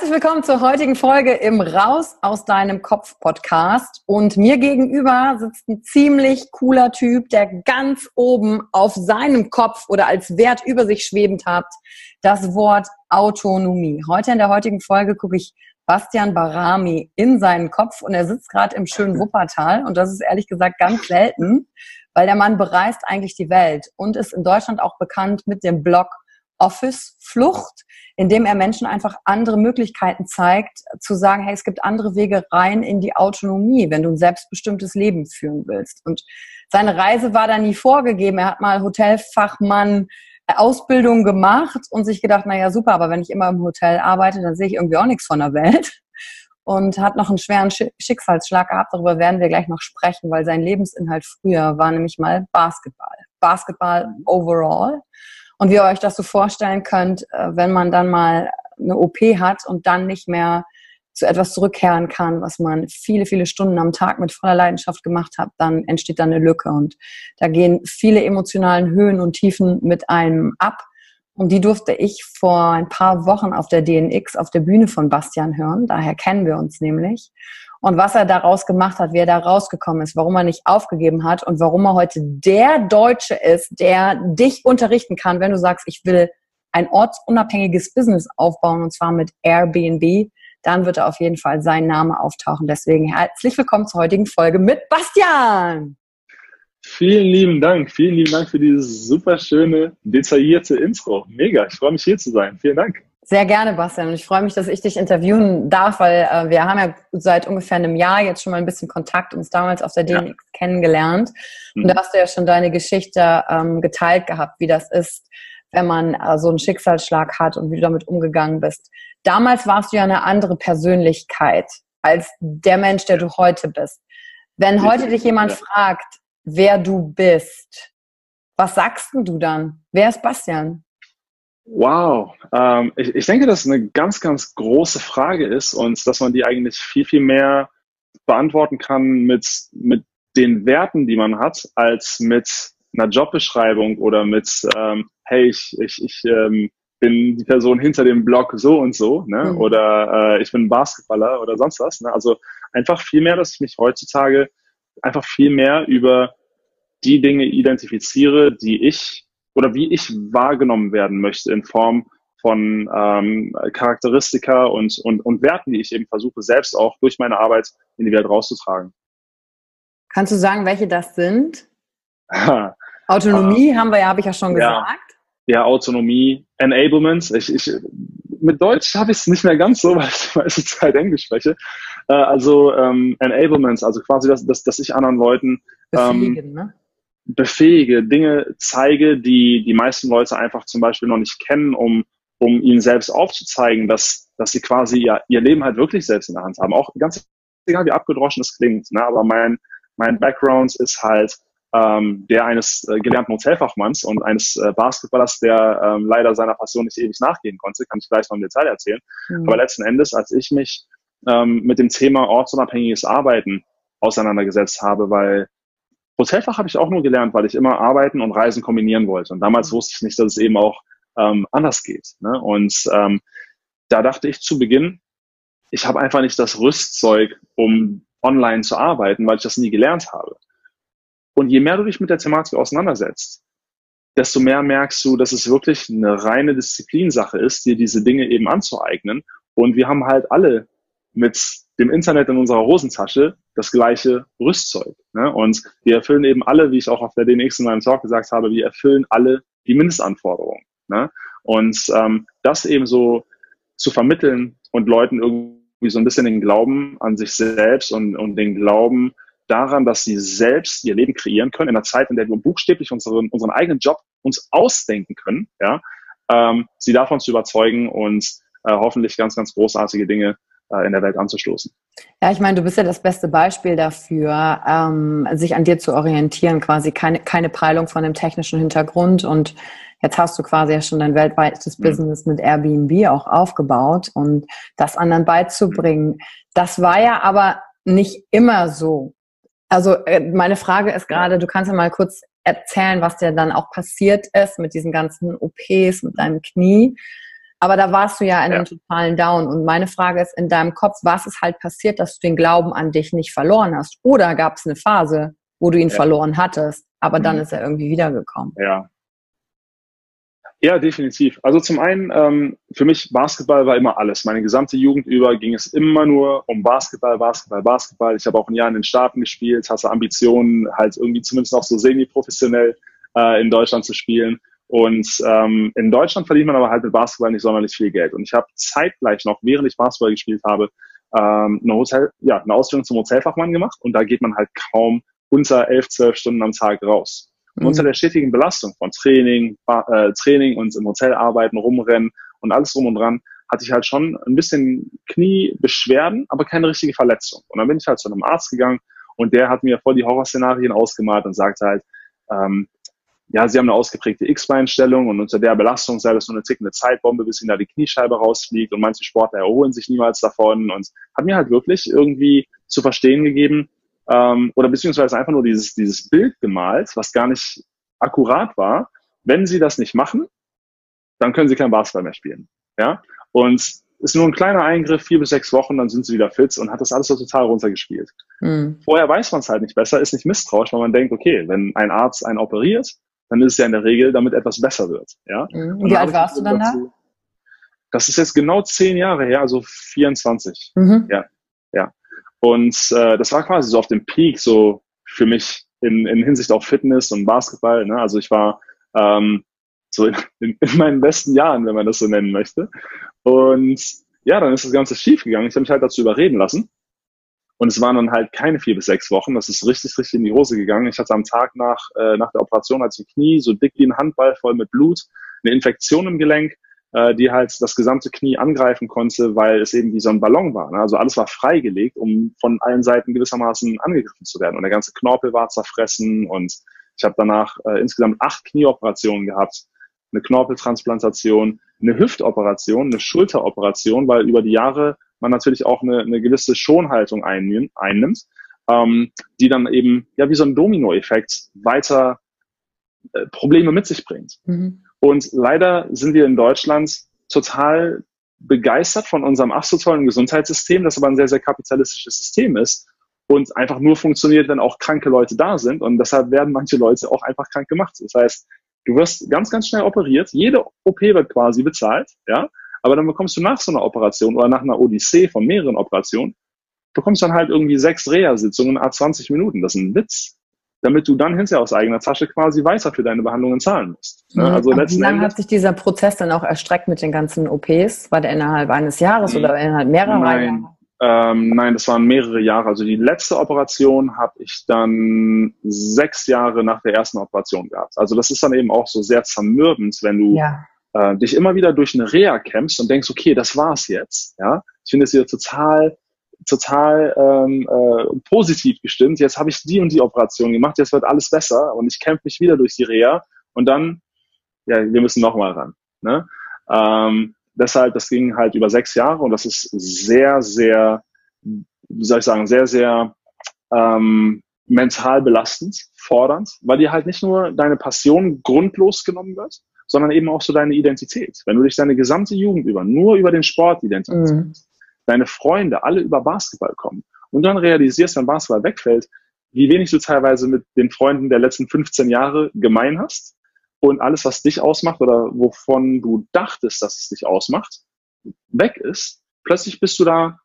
Herzlich willkommen zur heutigen Folge im Raus aus deinem Kopf Podcast. Und mir gegenüber sitzt ein ziemlich cooler Typ, der ganz oben auf seinem Kopf oder als Wert über sich schwebend hat das Wort Autonomie. Heute in der heutigen Folge gucke ich Bastian Barami in seinen Kopf und er sitzt gerade im schönen Wuppertal und das ist ehrlich gesagt ganz selten, weil der Mann bereist eigentlich die Welt und ist in Deutschland auch bekannt mit dem Blog Office Flucht, indem er Menschen einfach andere Möglichkeiten zeigt, zu sagen, hey, es gibt andere Wege rein in die Autonomie, wenn du ein selbstbestimmtes Leben führen willst. Und seine Reise war da nie vorgegeben. Er hat mal Hotelfachmann äh, Ausbildung gemacht und sich gedacht, na ja, super, aber wenn ich immer im Hotel arbeite, dann sehe ich irgendwie auch nichts von der Welt. Und hat noch einen schweren Schicksalsschlag gehabt. Darüber werden wir gleich noch sprechen, weil sein Lebensinhalt früher war nämlich mal Basketball. Basketball overall. Und wie ihr euch das so vorstellen könnt, äh, wenn man dann mal eine OP hat und dann nicht mehr zu etwas zurückkehren kann, was man viele, viele Stunden am Tag mit voller Leidenschaft gemacht hat, dann entsteht da eine Lücke. Und da gehen viele emotionalen Höhen und Tiefen mit einem ab. Und die durfte ich vor ein paar Wochen auf der DNX auf der Bühne von Bastian hören. Daher kennen wir uns nämlich und was er daraus gemacht hat, wie er da rausgekommen ist, warum er nicht aufgegeben hat und warum er heute der Deutsche ist, der dich unterrichten kann, wenn du sagst, ich will ein ortsunabhängiges Business aufbauen und zwar mit Airbnb, dann wird er auf jeden Fall sein Name auftauchen. Deswegen herzlich willkommen zur heutigen Folge mit Bastian. Vielen lieben Dank, vielen lieben Dank für dieses super schöne, detaillierte Intro. Mega, ich freue mich hier zu sein. Vielen Dank. Sehr gerne, Bastian. Und ich freue mich, dass ich dich interviewen darf, weil äh, wir haben ja seit ungefähr einem Jahr jetzt schon mal ein bisschen Kontakt, uns damals auf der DNX ja. kennengelernt. Mhm. Und da hast du ja schon deine Geschichte ähm, geteilt gehabt, wie das ist, wenn man äh, so einen Schicksalsschlag hat und wie du damit umgegangen bist. Damals warst du ja eine andere Persönlichkeit als der Mensch, der du heute bist. Wenn heute dich jemand ja. fragt, wer du bist, was sagst du dann? Wer ist Bastian? Wow, ähm, ich, ich denke, dass eine ganz, ganz große Frage ist und dass man die eigentlich viel, viel mehr beantworten kann mit, mit den Werten, die man hat, als mit einer Jobbeschreibung oder mit, ähm, hey, ich, ich, ich ähm, bin die Person hinter dem Blog so und so, ne? Mhm. oder äh, ich bin Basketballer oder sonst was. Ne? Also einfach viel mehr, dass ich mich heutzutage einfach viel mehr über die Dinge identifiziere, die ich oder wie ich wahrgenommen werden möchte in Form von ähm, Charakteristika und, und, und Werten, die ich eben versuche, selbst auch durch meine Arbeit in die Welt rauszutragen. Kannst du sagen, welche das sind? Autonomie haben wir ja, habe ich ja schon gesagt. Ja, ja Autonomie, Enablement. Ich, ich, mit Deutsch habe ich es nicht mehr ganz so, weil ich meiste Zeit Englisch spreche. Äh, also ähm, Enablements, also quasi, dass, dass, dass ich anderen Leuten ähm, ne? befähige, Dinge zeige, die die meisten Leute einfach zum Beispiel noch nicht kennen, um, um ihnen selbst aufzuzeigen, dass, dass sie quasi ihr, ihr Leben halt wirklich selbst in der Hand haben. Auch ganz egal, wie abgedroschen es klingt. Ne? Aber mein, mein Background ist halt ähm, der eines äh, gelernten Hotelfachmanns und eines äh, Basketballers, der ähm, leider seiner Passion nicht ewig nachgehen konnte, kann ich gleich noch im Detail erzählen. Mhm. Aber letzten Endes, als ich mich ähm, mit dem Thema ortsunabhängiges Arbeiten auseinandergesetzt habe, weil Hotelfach habe ich auch nur gelernt, weil ich immer Arbeiten und Reisen kombinieren wollte. Und damals mhm. wusste ich nicht, dass es eben auch ähm, anders geht. Ne? Und ähm, da dachte ich zu Beginn, ich habe einfach nicht das Rüstzeug, um online zu arbeiten, weil ich das nie gelernt habe. Und je mehr du dich mit der Thematik auseinandersetzt, desto mehr merkst du, dass es wirklich eine reine Disziplinsache ist, dir diese Dinge eben anzueignen. Und wir haben halt alle mit dem Internet in unserer Hosentasche das gleiche Rüstzeug. Ne? Und wir erfüllen eben alle, wie ich auch auf der DNX in meinem Talk gesagt habe, wir erfüllen alle die Mindestanforderungen. Ne? Und ähm, das eben so zu vermitteln und Leuten irgendwie so ein bisschen den Glauben an sich selbst und, und den Glauben daran, dass sie selbst ihr Leben kreieren können in einer Zeit, in der wir buchstäblich unseren, unseren eigenen Job uns ausdenken können, ja, ähm, sie davon zu überzeugen und äh, hoffentlich ganz, ganz großartige Dinge in der Welt anzustoßen. Ja, ich meine, du bist ja das beste Beispiel dafür, ähm, sich an dir zu orientieren, quasi keine, keine Peilung von dem technischen Hintergrund und jetzt hast du quasi ja schon dein weltweites mhm. Business mit Airbnb auch aufgebaut und das anderen beizubringen. Das war ja aber nicht immer so. Also äh, meine Frage ist gerade, du kannst ja mal kurz erzählen, was dir dann auch passiert ist mit diesen ganzen OPs, mit deinem Knie. Aber da warst du ja in ja. einem totalen Down. Und meine Frage ist in deinem Kopf, was ist halt passiert, dass du den Glauben an dich nicht verloren hast? Oder gab es eine Phase, wo du ihn ja. verloren hattest, aber mhm. dann ist er irgendwie wiedergekommen? Ja, ja, definitiv. Also zum einen, ähm, für mich Basketball war immer alles. Meine gesamte Jugend über ging es immer nur um Basketball, Basketball, Basketball. Ich habe auch ein Jahr in den Staaten gespielt, hatte Ambitionen, halt irgendwie zumindest noch so semi-professionell äh, in Deutschland zu spielen. Und ähm, in Deutschland verdient man aber halt mit Basketball nicht sonderlich viel Geld. Und ich habe zeitgleich noch, während ich Basketball gespielt habe, ähm, eine, Hotel, ja, eine Ausbildung zum Hotelfachmann gemacht. Und da geht man halt kaum unter elf, zwölf Stunden am Tag raus. Und unter mhm. der stetigen Belastung von Training, äh, Training und im Hotel arbeiten, rumrennen und alles drum und dran, hatte ich halt schon ein bisschen Kniebeschwerden, aber keine richtige Verletzung. Und dann bin ich halt zu einem Arzt gegangen und der hat mir voll die Horrorszenarien ausgemalt und sagte halt, ähm, ja, sie haben eine ausgeprägte X-Beinstellung und unter der Belastung sei das so eine tickende Zeitbombe, bis ihnen da die Kniescheibe rausfliegt und manche Sportler erholen sich niemals davon und hat mir halt wirklich irgendwie zu verstehen gegeben, ähm, oder beziehungsweise einfach nur dieses, dieses Bild gemalt, was gar nicht akkurat war. Wenn sie das nicht machen, dann können sie kein Basketball mehr spielen. Ja? Und ist nur ein kleiner Eingriff, vier bis sechs Wochen, dann sind sie wieder fit und hat das alles so total runtergespielt. Mhm. Vorher weiß man es halt nicht besser, ist nicht misstrauisch, weil man denkt, okay, wenn ein Arzt einen operiert, dann ist es ja in der Regel, damit etwas besser wird. Ja? Mhm. Wie alt warst du dann dazu, da? Das ist jetzt genau zehn Jahre her, also 24. Mhm. Ja, ja. Und äh, das war quasi so auf dem Peak so für mich in, in Hinsicht auf Fitness und Basketball. Ne? Also ich war ähm, so in, in, in meinen besten Jahren, wenn man das so nennen möchte. Und ja, dann ist das Ganze schief gegangen. Ich habe mich halt dazu überreden lassen. Und es waren dann halt keine vier bis sechs Wochen. Das ist richtig, richtig in die Hose gegangen. Ich hatte am Tag nach, äh, nach der Operation als ein Knie so dick wie ein Handball voll mit Blut, eine Infektion im Gelenk äh, die halt das gesamte Knie angreifen konnte, weil es eben wie so ein Ballon war. Ne? Also alles war freigelegt, um von allen Seiten gewissermaßen angegriffen zu werden. Und der ganze Knorpel war zerfressen und ich habe danach äh, insgesamt acht Knieoperationen gehabt, eine Knorpeltransplantation, eine Hüftoperation, eine Schulteroperation, weil über die Jahre man natürlich auch eine, eine gewisse Schonhaltung einnimmt, einnimmt ähm, die dann eben ja wie so ein Dominoeffekt weiter äh, Probleme mit sich bringt. Mhm. Und leider sind wir in Deutschland total begeistert von unserem ach so tollen Gesundheitssystem, das aber ein sehr, sehr kapitalistisches System ist und einfach nur funktioniert, wenn auch kranke Leute da sind. Und deshalb werden manche Leute auch einfach krank gemacht. Das heißt, Du wirst ganz, ganz schnell operiert. Jede OP wird quasi bezahlt, ja. Aber dann bekommst du nach so einer Operation oder nach einer Odyssee von mehreren Operationen, bekommst dann halt irgendwie sechs Reha-Sitzungen a 20 Minuten. Das ist ein Witz. Damit du dann hinterher aus eigener Tasche quasi weiter für deine Behandlungen zahlen musst. Ne? Also letzten wie lange hat sich dieser Prozess dann auch erstreckt mit den ganzen OPs? War der innerhalb eines Jahres oder innerhalb mehrerer Nein. Jahre? Ähm, nein, das waren mehrere Jahre. Also die letzte Operation habe ich dann sechs Jahre nach der ersten Operation gehabt. Also das ist dann eben auch so sehr zermürbend, wenn du ja. Äh, dich immer wieder durch eine Reha kämpfst und denkst, okay, das war's jetzt. Ja, ich finde es wieder total total ähm, äh, positiv gestimmt. Jetzt habe ich die und die Operation gemacht, jetzt wird alles besser und ich kämpfe mich wieder durch die Reha und dann, ja, wir müssen nochmal ran. Ne? Ähm, deshalb, das ging halt über sechs Jahre und das ist sehr, sehr, wie soll ich sagen, sehr, sehr ähm, mental belastend, fordernd, weil dir halt nicht nur deine Passion grundlos genommen wird, sondern eben auch so deine Identität. Wenn du dich deine gesamte Jugend über nur über den Sport identifizierst, mhm. deine Freunde alle über Basketball kommen und dann realisierst, wenn Basketball wegfällt, wie wenig du teilweise mit den Freunden der letzten 15 Jahre gemein hast und alles, was dich ausmacht oder wovon du dachtest, dass es dich ausmacht, weg ist, plötzlich bist du da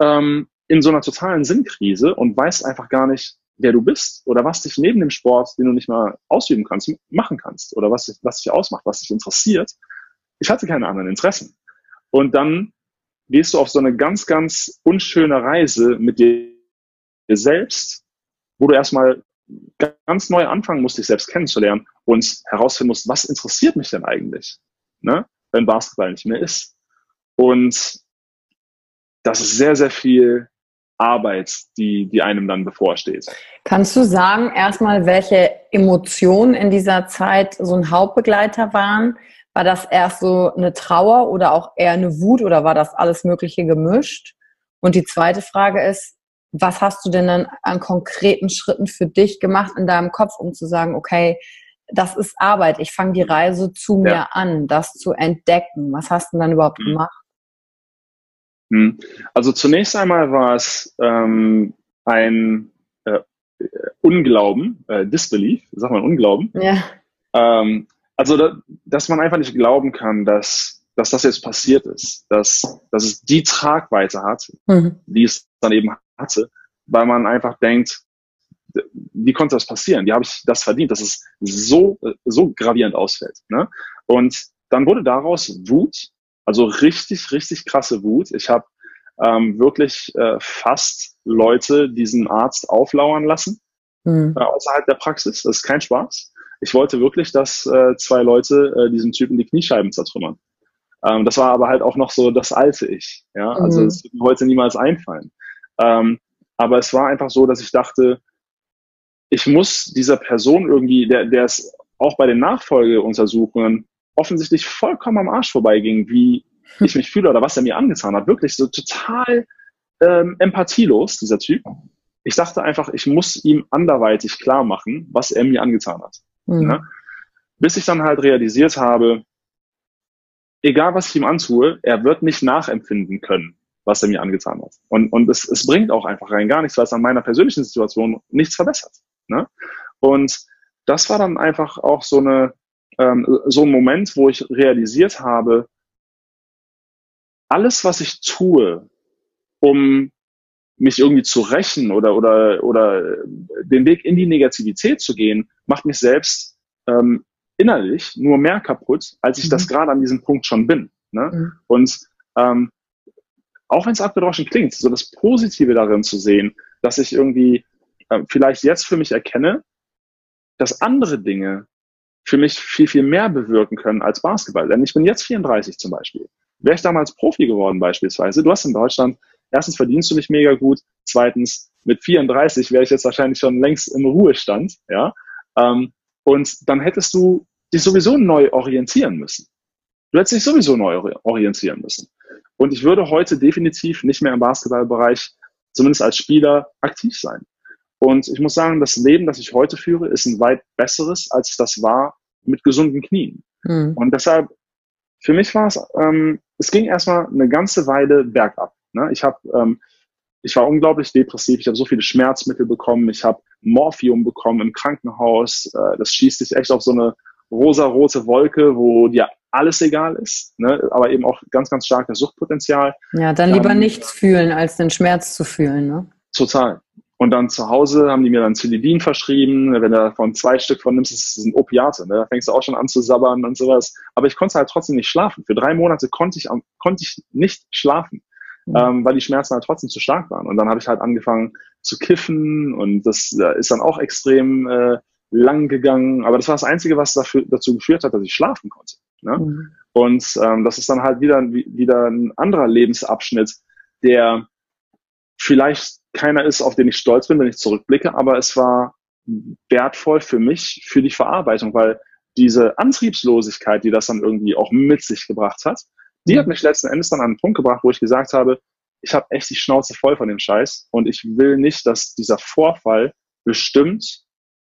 ähm, in so einer totalen Sinnkrise und weißt einfach gar nicht, wer du bist oder was dich neben dem Sport, den du nicht mal ausüben kannst, machen kannst oder was, was dich ausmacht, was dich interessiert. Ich hatte keine anderen Interessen. Und dann gehst du auf so eine ganz, ganz unschöne Reise mit dir selbst, wo du erstmal ganz neu anfangen musst, dich selbst kennenzulernen und herausfinden musst, was interessiert mich denn eigentlich, ne? wenn Basketball nicht mehr ist. Und das ist sehr, sehr viel Arbeit, die, die einem dann bevorsteht. Kannst du sagen, erstmal, welche Emotionen in dieser Zeit so ein Hauptbegleiter waren? War das erst so eine Trauer oder auch eher eine Wut oder war das alles Mögliche gemischt? Und die zweite Frage ist, was hast du denn dann an konkreten Schritten für dich gemacht in deinem Kopf, um zu sagen, okay, das ist Arbeit, ich fange die Reise zu mir ja. an, das zu entdecken. Was hast du denn dann überhaupt mhm. gemacht? Hm. Also zunächst einmal war es ähm, ein äh, Unglauben, äh, Disbelief, sag mal Unglauben. Ja. Ähm, also, da, dass man einfach nicht glauben kann, dass, dass das jetzt passiert ist, dass, dass es die Tragweite hat, mhm. die es dann eben hatte, weil man einfach denkt, wie konnte das passieren? Wie habe ich das verdient, dass es so, so gravierend ausfällt? Ne? Und dann wurde daraus Wut, also richtig, richtig krasse Wut. Ich habe ähm, wirklich äh, fast Leute diesen Arzt auflauern lassen, mhm. äh, außerhalb der Praxis. Das ist kein Spaß. Ich wollte wirklich, dass äh, zwei Leute äh, diesen Typen die Kniescheiben zertrümmern. Ähm, das war aber halt auch noch so das alte Ich. Ja, also mhm. es wird mir heute niemals einfallen. Ähm, aber es war einfach so, dass ich dachte, ich muss dieser Person irgendwie, der, der es auch bei den Nachfolgeuntersuchungen offensichtlich vollkommen am Arsch vorbeiging, wie ich mich fühle oder was er mir angetan hat. Wirklich so total ähm, empathielos, dieser Typ. Ich dachte einfach, ich muss ihm anderweitig klar machen, was er mir angetan hat. Mhm. Ne? Bis ich dann halt realisiert habe, egal was ich ihm antue, er wird nicht nachempfinden können, was er mir angetan hat. Und, und es, es bringt auch einfach rein gar nichts, weil es an meiner persönlichen Situation nichts verbessert. Ne? Und das war dann einfach auch so eine ähm, so ein Moment, wo ich realisiert habe, alles, was ich tue, um mich irgendwie zu rächen oder oder oder den Weg in die Negativität zu gehen, macht mich selbst ähm, innerlich nur mehr kaputt, als ich mhm. das gerade an diesem Punkt schon bin. Ne? Mhm. Und ähm, auch wenn es abgedroschen klingt, so das Positive darin zu sehen, dass ich irgendwie äh, vielleicht jetzt für mich erkenne, dass andere Dinge für mich viel, viel mehr bewirken können als Basketball. Denn ich bin jetzt 34 zum Beispiel. Wäre ich damals Profi geworden beispielsweise, du hast in Deutschland, erstens verdienst du nicht mega gut, zweitens mit 34 wäre ich jetzt wahrscheinlich schon längst im Ruhestand, ja. Ähm, und dann hättest du dich sowieso neu orientieren müssen. Du hättest dich sowieso neu orientieren müssen. Und ich würde heute definitiv nicht mehr im Basketballbereich, zumindest als Spieler, aktiv sein. Und ich muss sagen, das Leben, das ich heute führe, ist ein weit besseres, als das war mit gesunden Knien. Mhm. Und deshalb, für mich war es, ähm, es ging erstmal eine ganze Weile bergab. Ne? Ich habe, ähm, ich war unglaublich depressiv. Ich habe so viele Schmerzmittel bekommen. Ich habe Morphium bekommen im Krankenhaus. Äh, das schießt sich echt auf so eine rosa-rote Wolke, wo dir alles egal ist, ne? aber eben auch ganz, ganz starkes Suchtpotenzial. Ja, dann lieber ähm, nichts fühlen, als den Schmerz zu fühlen. Ne? Total. Und dann zu Hause haben die mir dann Zylidin verschrieben. Wenn du davon zwei Stück von nimmst, das sind Opiate. Ne? Da fängst du auch schon an zu sabbern und sowas. Aber ich konnte halt trotzdem nicht schlafen. Für drei Monate konnte ich, konnte ich nicht schlafen, mhm. ähm, weil die Schmerzen halt trotzdem zu stark waren. Und dann habe ich halt angefangen zu kiffen und das ist dann auch extrem äh, lang gegangen. Aber das war das Einzige, was dafür, dazu geführt hat, dass ich schlafen konnte. Ne? Mhm. Und ähm, das ist dann halt wieder, wieder ein anderer Lebensabschnitt, der vielleicht keiner ist, auf den ich stolz bin, wenn ich zurückblicke, aber es war wertvoll für mich, für die Verarbeitung, weil diese Antriebslosigkeit, die das dann irgendwie auch mit sich gebracht hat, die hat mich letzten Endes dann an einen Punkt gebracht, wo ich gesagt habe, ich habe echt die Schnauze voll von dem Scheiß und ich will nicht, dass dieser Vorfall bestimmt,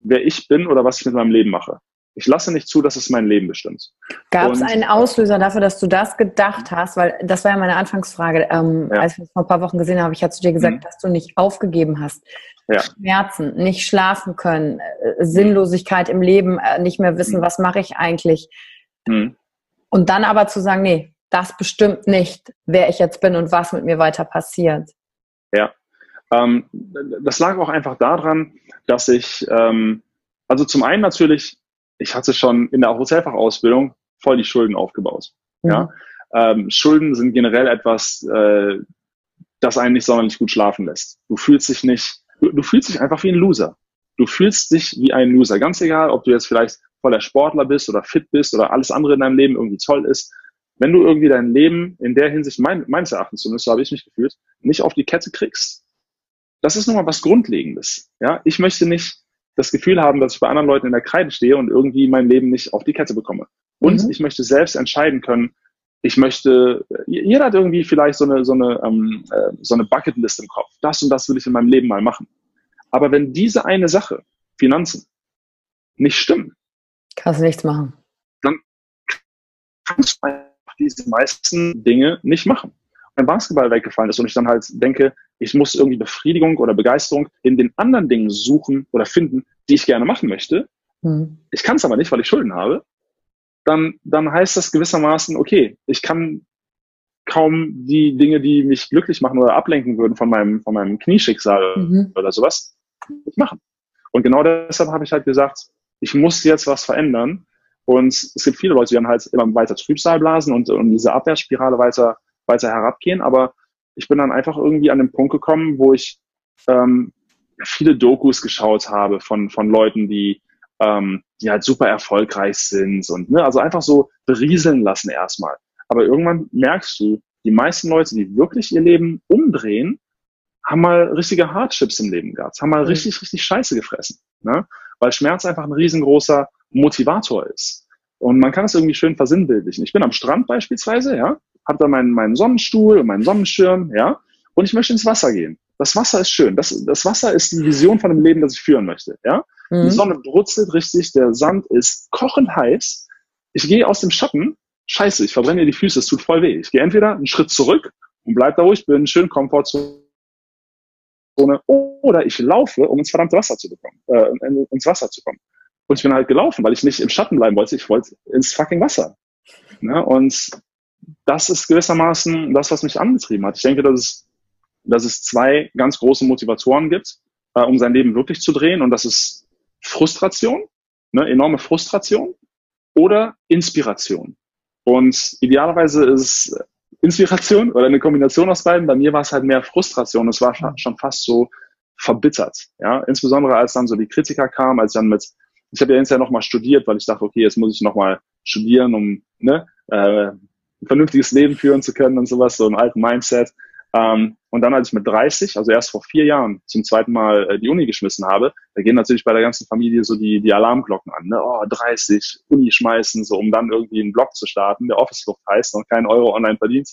wer ich bin oder was ich mit meinem Leben mache. Ich lasse nicht zu, dass es mein Leben bestimmt. Gab es einen Auslöser dafür, dass du das gedacht hast? Weil das war ja meine Anfangsfrage. Ähm, ja. Als wir uns vor ein paar Wochen gesehen haben, ich hatte zu dir gesagt, mhm. dass du nicht aufgegeben hast. Ja. Schmerzen, nicht schlafen können, äh, Sinnlosigkeit im Leben, äh, nicht mehr wissen, mhm. was mache ich eigentlich. Mhm. Und dann aber zu sagen, nee, das bestimmt nicht, wer ich jetzt bin und was mit mir weiter passiert. Ja, ähm, das lag auch einfach daran, dass ich, ähm, also zum einen natürlich ich hatte schon in der Hotelfachausbildung voll die Schulden aufgebaut. Mhm. Ja, ähm, Schulden sind generell etwas, äh, das einen nicht sonderlich gut schlafen lässt. Du fühlst dich nicht, du, du fühlst dich einfach wie ein Loser. Du fühlst dich wie ein Loser. Ganz egal, ob du jetzt vielleicht voller Sportler bist oder fit bist oder alles andere in deinem Leben irgendwie toll ist. Wenn du irgendwie dein Leben in der Hinsicht, mein, meines Erachtens zumindest, so habe ich mich gefühlt, nicht auf die Kette kriegst, das ist nochmal was Grundlegendes. Ja, ich möchte nicht das Gefühl haben, dass ich bei anderen Leuten in der Kreide stehe und irgendwie mein Leben nicht auf die Kette bekomme. Und mhm. ich möchte selbst entscheiden können, ich möchte, jeder hat irgendwie vielleicht so eine, so eine, ähm, äh, so eine Bucketlist im Kopf. Das und das will ich in meinem Leben mal machen. Aber wenn diese eine Sache, Finanzen, nicht stimmen, kannst du nichts machen. Dann kannst du einfach diese meisten Dinge nicht machen mein Basketball weggefallen ist und ich dann halt denke, ich muss irgendwie Befriedigung oder Begeisterung in den anderen Dingen suchen oder finden, die ich gerne machen möchte. Mhm. Ich kann es aber nicht, weil ich Schulden habe. Dann, dann heißt das gewissermaßen, okay, ich kann kaum die Dinge, die mich glücklich machen oder ablenken würden von meinem, von meinem Knieschicksal mhm. oder sowas, nicht machen. Und genau deshalb habe ich halt gesagt, ich muss jetzt was verändern. Und es gibt viele Leute, die dann halt immer weiter Trübsal blasen und, und diese Abwehrspirale weiter weiter herabgehen. Aber ich bin dann einfach irgendwie an den Punkt gekommen, wo ich ähm, viele Dokus geschaut habe von, von Leuten, die, ähm, die halt super erfolgreich sind und ne, also einfach so berieseln lassen erstmal. Aber irgendwann merkst du, die meisten Leute, die wirklich ihr Leben umdrehen, haben mal richtige Hardships im Leben gehabt, haben mal mhm. richtig, richtig Scheiße gefressen. Ne? Weil Schmerz einfach ein riesengroßer Motivator ist. Und man kann es irgendwie schön versinnbildlichen. Ich bin am Strand beispielsweise, ja, habe da meinen, meinen Sonnenstuhl und meinen Sonnenschirm, ja, und ich möchte ins Wasser gehen. Das Wasser ist schön. Das, das Wasser ist die Vision von dem Leben, das ich führen möchte, ja. Mhm. Die Sonne brutzelt richtig, der Sand ist kochend heiß. Ich gehe aus dem Schatten, scheiße, ich verbrenne dir die Füße, es tut voll weh. Ich gehe entweder einen Schritt zurück und bleib da, wo ich bin, schön Komfortzone, oder ich laufe, um ins verdammte Wasser zu bekommen, äh, ins Wasser zu kommen. Und ich bin halt gelaufen, weil ich nicht im Schatten bleiben wollte, ich wollte ins fucking Wasser. Ja, und das ist gewissermaßen das, was mich angetrieben hat. Ich denke, dass es, dass es zwei ganz große Motivatoren gibt, äh, um sein Leben wirklich zu drehen. Und das ist Frustration, ne, enorme Frustration oder Inspiration. Und idealerweise ist Inspiration oder eine Kombination aus beiden. Bei mir war es halt mehr Frustration. Es war schon fast so verbittert. Ja, insbesondere als dann so die Kritiker kamen, als dann mit, ich habe ja hinterher nochmal studiert, weil ich dachte, okay, jetzt muss ich nochmal studieren, um ne, äh, vernünftiges Leben führen zu können und sowas, so ein alten Mindset. Ähm, und dann, als ich mit 30, also erst vor vier Jahren, zum zweiten Mal äh, die Uni geschmissen habe, da gehen natürlich bei der ganzen Familie so die, die Alarmglocken an. Ne? Oh, 30, Uni schmeißen, so um dann irgendwie einen Blog zu starten, der Office-Flucht heißt und keinen Euro online verdient.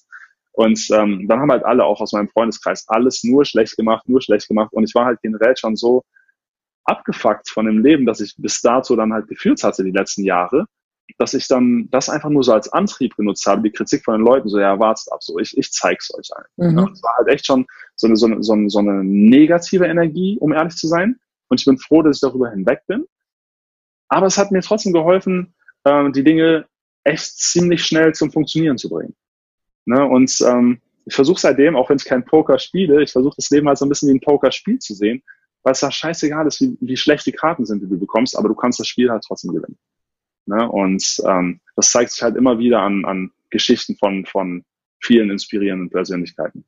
Und ähm, dann haben halt alle auch aus meinem Freundeskreis alles nur schlecht gemacht, nur schlecht gemacht. Und ich war halt generell schon so abgefuckt von dem Leben, das ich bis dato dann halt geführt hatte die letzten Jahre, dass ich dann das einfach nur so als Antrieb genutzt habe, die Kritik von den Leuten, so ja, wartet ab, so ich, ich zeig's euch allen. Mhm. Ja, das war halt echt schon so eine, so, eine, so, eine, so eine negative Energie, um ehrlich zu sein. Und ich bin froh, dass ich darüber hinweg bin. Aber es hat mir trotzdem geholfen, ähm, die Dinge echt ziemlich schnell zum Funktionieren zu bringen. Ne? Und ähm, ich versuche seitdem, auch wenn ich kein Poker spiele, ich versuche das Leben halt so ein bisschen wie ein Pokerspiel zu sehen, weil es da scheißegal ist, wie, wie schlecht die Karten sind, die du bekommst, aber du kannst das Spiel halt trotzdem gewinnen. Ne? Und ähm, das zeigt sich halt immer wieder an, an Geschichten von, von vielen inspirierenden Persönlichkeiten.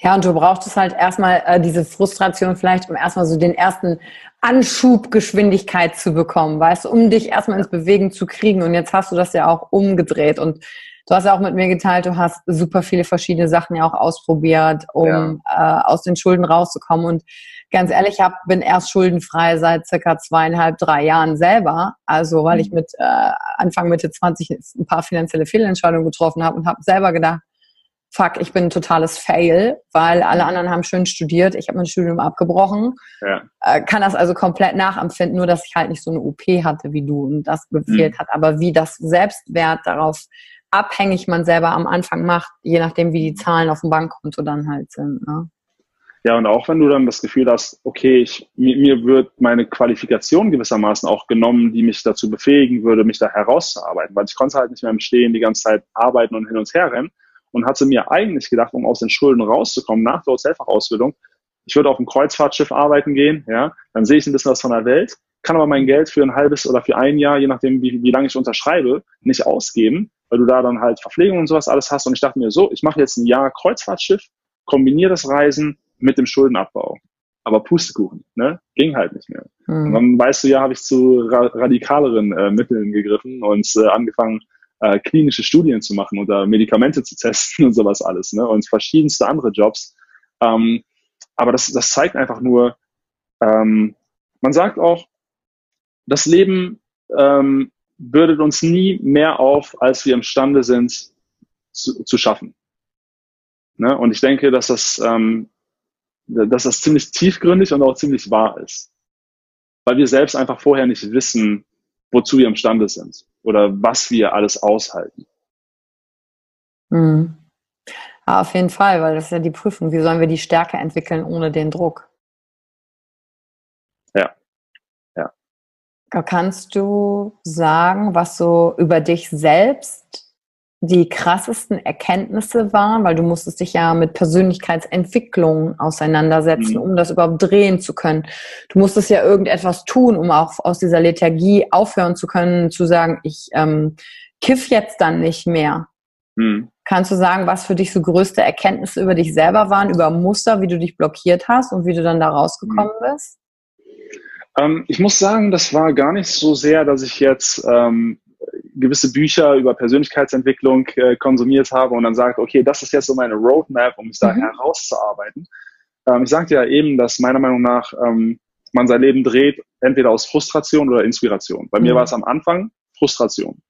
Ja, und du brauchtest halt erstmal äh, diese Frustration vielleicht, um erstmal so den ersten Anschub Geschwindigkeit zu bekommen, weißt du, um dich erstmal ins Bewegen zu kriegen. Und jetzt hast du das ja auch umgedreht. Und du hast ja auch mit mir geteilt, du hast super viele verschiedene Sachen ja auch ausprobiert, um ja. äh, aus den Schulden rauszukommen. Und ganz ehrlich, ich hab, bin erst schuldenfrei seit circa zweieinhalb, drei Jahren selber. Also weil ich mhm. mit äh, Anfang Mitte 20 ein paar finanzielle Fehlentscheidungen getroffen habe und habe selber gedacht, fuck, ich bin ein totales Fail, weil alle mhm. anderen haben schön studiert, ich habe mein Studium abgebrochen. Ja. Äh, kann das also komplett nachempfinden, nur dass ich halt nicht so eine OP hatte wie du und das gefehlt mhm. hat. Aber wie das Selbstwert darauf abhängig man selber am Anfang macht, je nachdem, wie die Zahlen auf dem Bankkonto dann halt sind. Ne? Ja, und auch wenn du dann das Gefühl hast, okay, ich, mir, mir wird meine Qualifikation gewissermaßen auch genommen, die mich dazu befähigen würde, mich da herauszuarbeiten, weil ich konnte halt nicht mehr im Stehen die ganze Zeit arbeiten und hin und her rennen und hatte mir eigentlich gedacht, um aus den Schulden rauszukommen nach der Hotelfachausbildung, ich würde auf einem Kreuzfahrtschiff arbeiten gehen, ja, dann sehe ich ein bisschen was von der Welt, kann aber mein Geld für ein halbes oder für ein Jahr, je nachdem, wie, wie lange ich unterschreibe, nicht ausgeben, weil du da dann halt Verpflegung und sowas alles hast. Und ich dachte mir so, ich mache jetzt ein Jahr Kreuzfahrtschiff, kombiniere das Reisen mit dem Schuldenabbau. Aber Pustekuchen, ne? Ging halt nicht mehr. Mhm. Und dann weißt du ja, habe ich zu ra radikaleren äh, Mitteln gegriffen und äh, angefangen, äh, klinische Studien zu machen oder Medikamente zu testen und sowas alles, ne? Und verschiedenste andere Jobs. Ähm, aber das, das zeigt einfach nur, ähm, man sagt auch, das Leben ähm, bürdet uns nie mehr auf, als wir imstande sind zu, zu schaffen. Ne? Und ich denke, dass das, ähm, dass das ziemlich tiefgründig und auch ziemlich wahr ist. Weil wir selbst einfach vorher nicht wissen, wozu wir imstande sind oder was wir alles aushalten. Mhm. Ja, auf jeden Fall, weil das ist ja die Prüfung. Wie sollen wir die Stärke entwickeln ohne den Druck? Ja. Ja. Kannst du sagen, was so über dich selbst die krassesten Erkenntnisse waren, weil du musstest dich ja mit Persönlichkeitsentwicklung auseinandersetzen, mhm. um das überhaupt drehen zu können. Du musstest ja irgendetwas tun, um auch aus dieser Lethargie aufhören zu können, zu sagen, ich ähm, kiff jetzt dann nicht mehr. Mhm. Kannst du sagen, was für dich so größte Erkenntnisse über dich selber waren, über Muster, wie du dich blockiert hast und wie du dann da rausgekommen mhm. bist? Ähm, ich muss sagen, das war gar nicht so sehr, dass ich jetzt ähm, gewisse Bücher über Persönlichkeitsentwicklung äh, konsumiert habe und dann sagt, okay, das ist jetzt so meine Roadmap, um mich da mhm. herauszuarbeiten. Ähm, ich sagte ja eben, dass meiner Meinung nach ähm, man sein Leben dreht, entweder aus Frustration oder Inspiration. Bei mhm. mir war es am Anfang Frustration.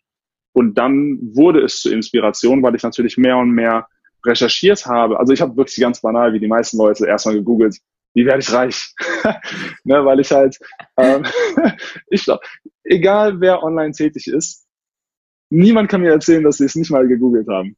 Und dann wurde es zur Inspiration, weil ich natürlich mehr und mehr recherchiert habe. Also ich habe wirklich ganz banal, wie die meisten Leute, erstmal gegoogelt, wie werde ich reich? ne, weil ich halt, ähm, ich glaube, egal wer online tätig ist, niemand kann mir erzählen, dass sie es nicht mal gegoogelt haben.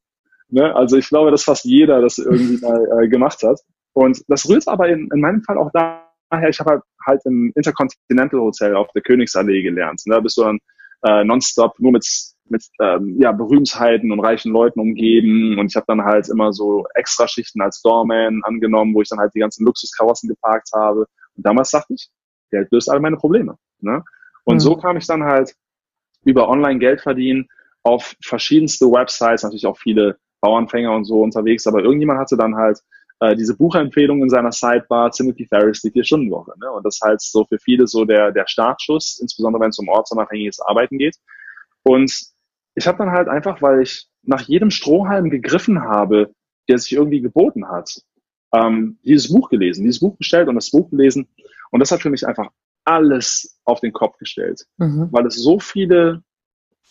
Ne? Also ich glaube, dass fast jeder das irgendwie mal äh, gemacht hat. Und das rührt aber in, in meinem Fall auch daher, ich habe halt, halt im Intercontinental Hotel auf der Königsallee gelernt. Ne? Da bist du dann äh, nonstop nur mit, mit ähm, ja, Berühmtheiten und reichen Leuten umgeben. Und ich habe dann halt immer so Extraschichten als Doorman angenommen, wo ich dann halt die ganzen Luxuskarossen geparkt habe. Und damals dachte ich, Geld löst alle meine Probleme. Ne? Und mhm. so kam ich dann halt über Online Geld verdienen auf verschiedenste Websites, natürlich auch viele Bauanfänger und so unterwegs, aber irgendjemand hatte dann halt äh, diese Buchempfehlung in seiner Sidebar, Timothy Ferris, die Vier-Stunden-Woche. Ne? Und das ist halt so für viele so der, der Startschuss, insbesondere wenn es um ortsunabhängiges Arbeiten geht. Und ich habe dann halt einfach, weil ich nach jedem Strohhalm gegriffen habe, der sich irgendwie geboten hat, ähm, dieses Buch gelesen, dieses Buch bestellt und das Buch gelesen. Und das hat für mich einfach alles auf den Kopf gestellt, mhm. weil es so viele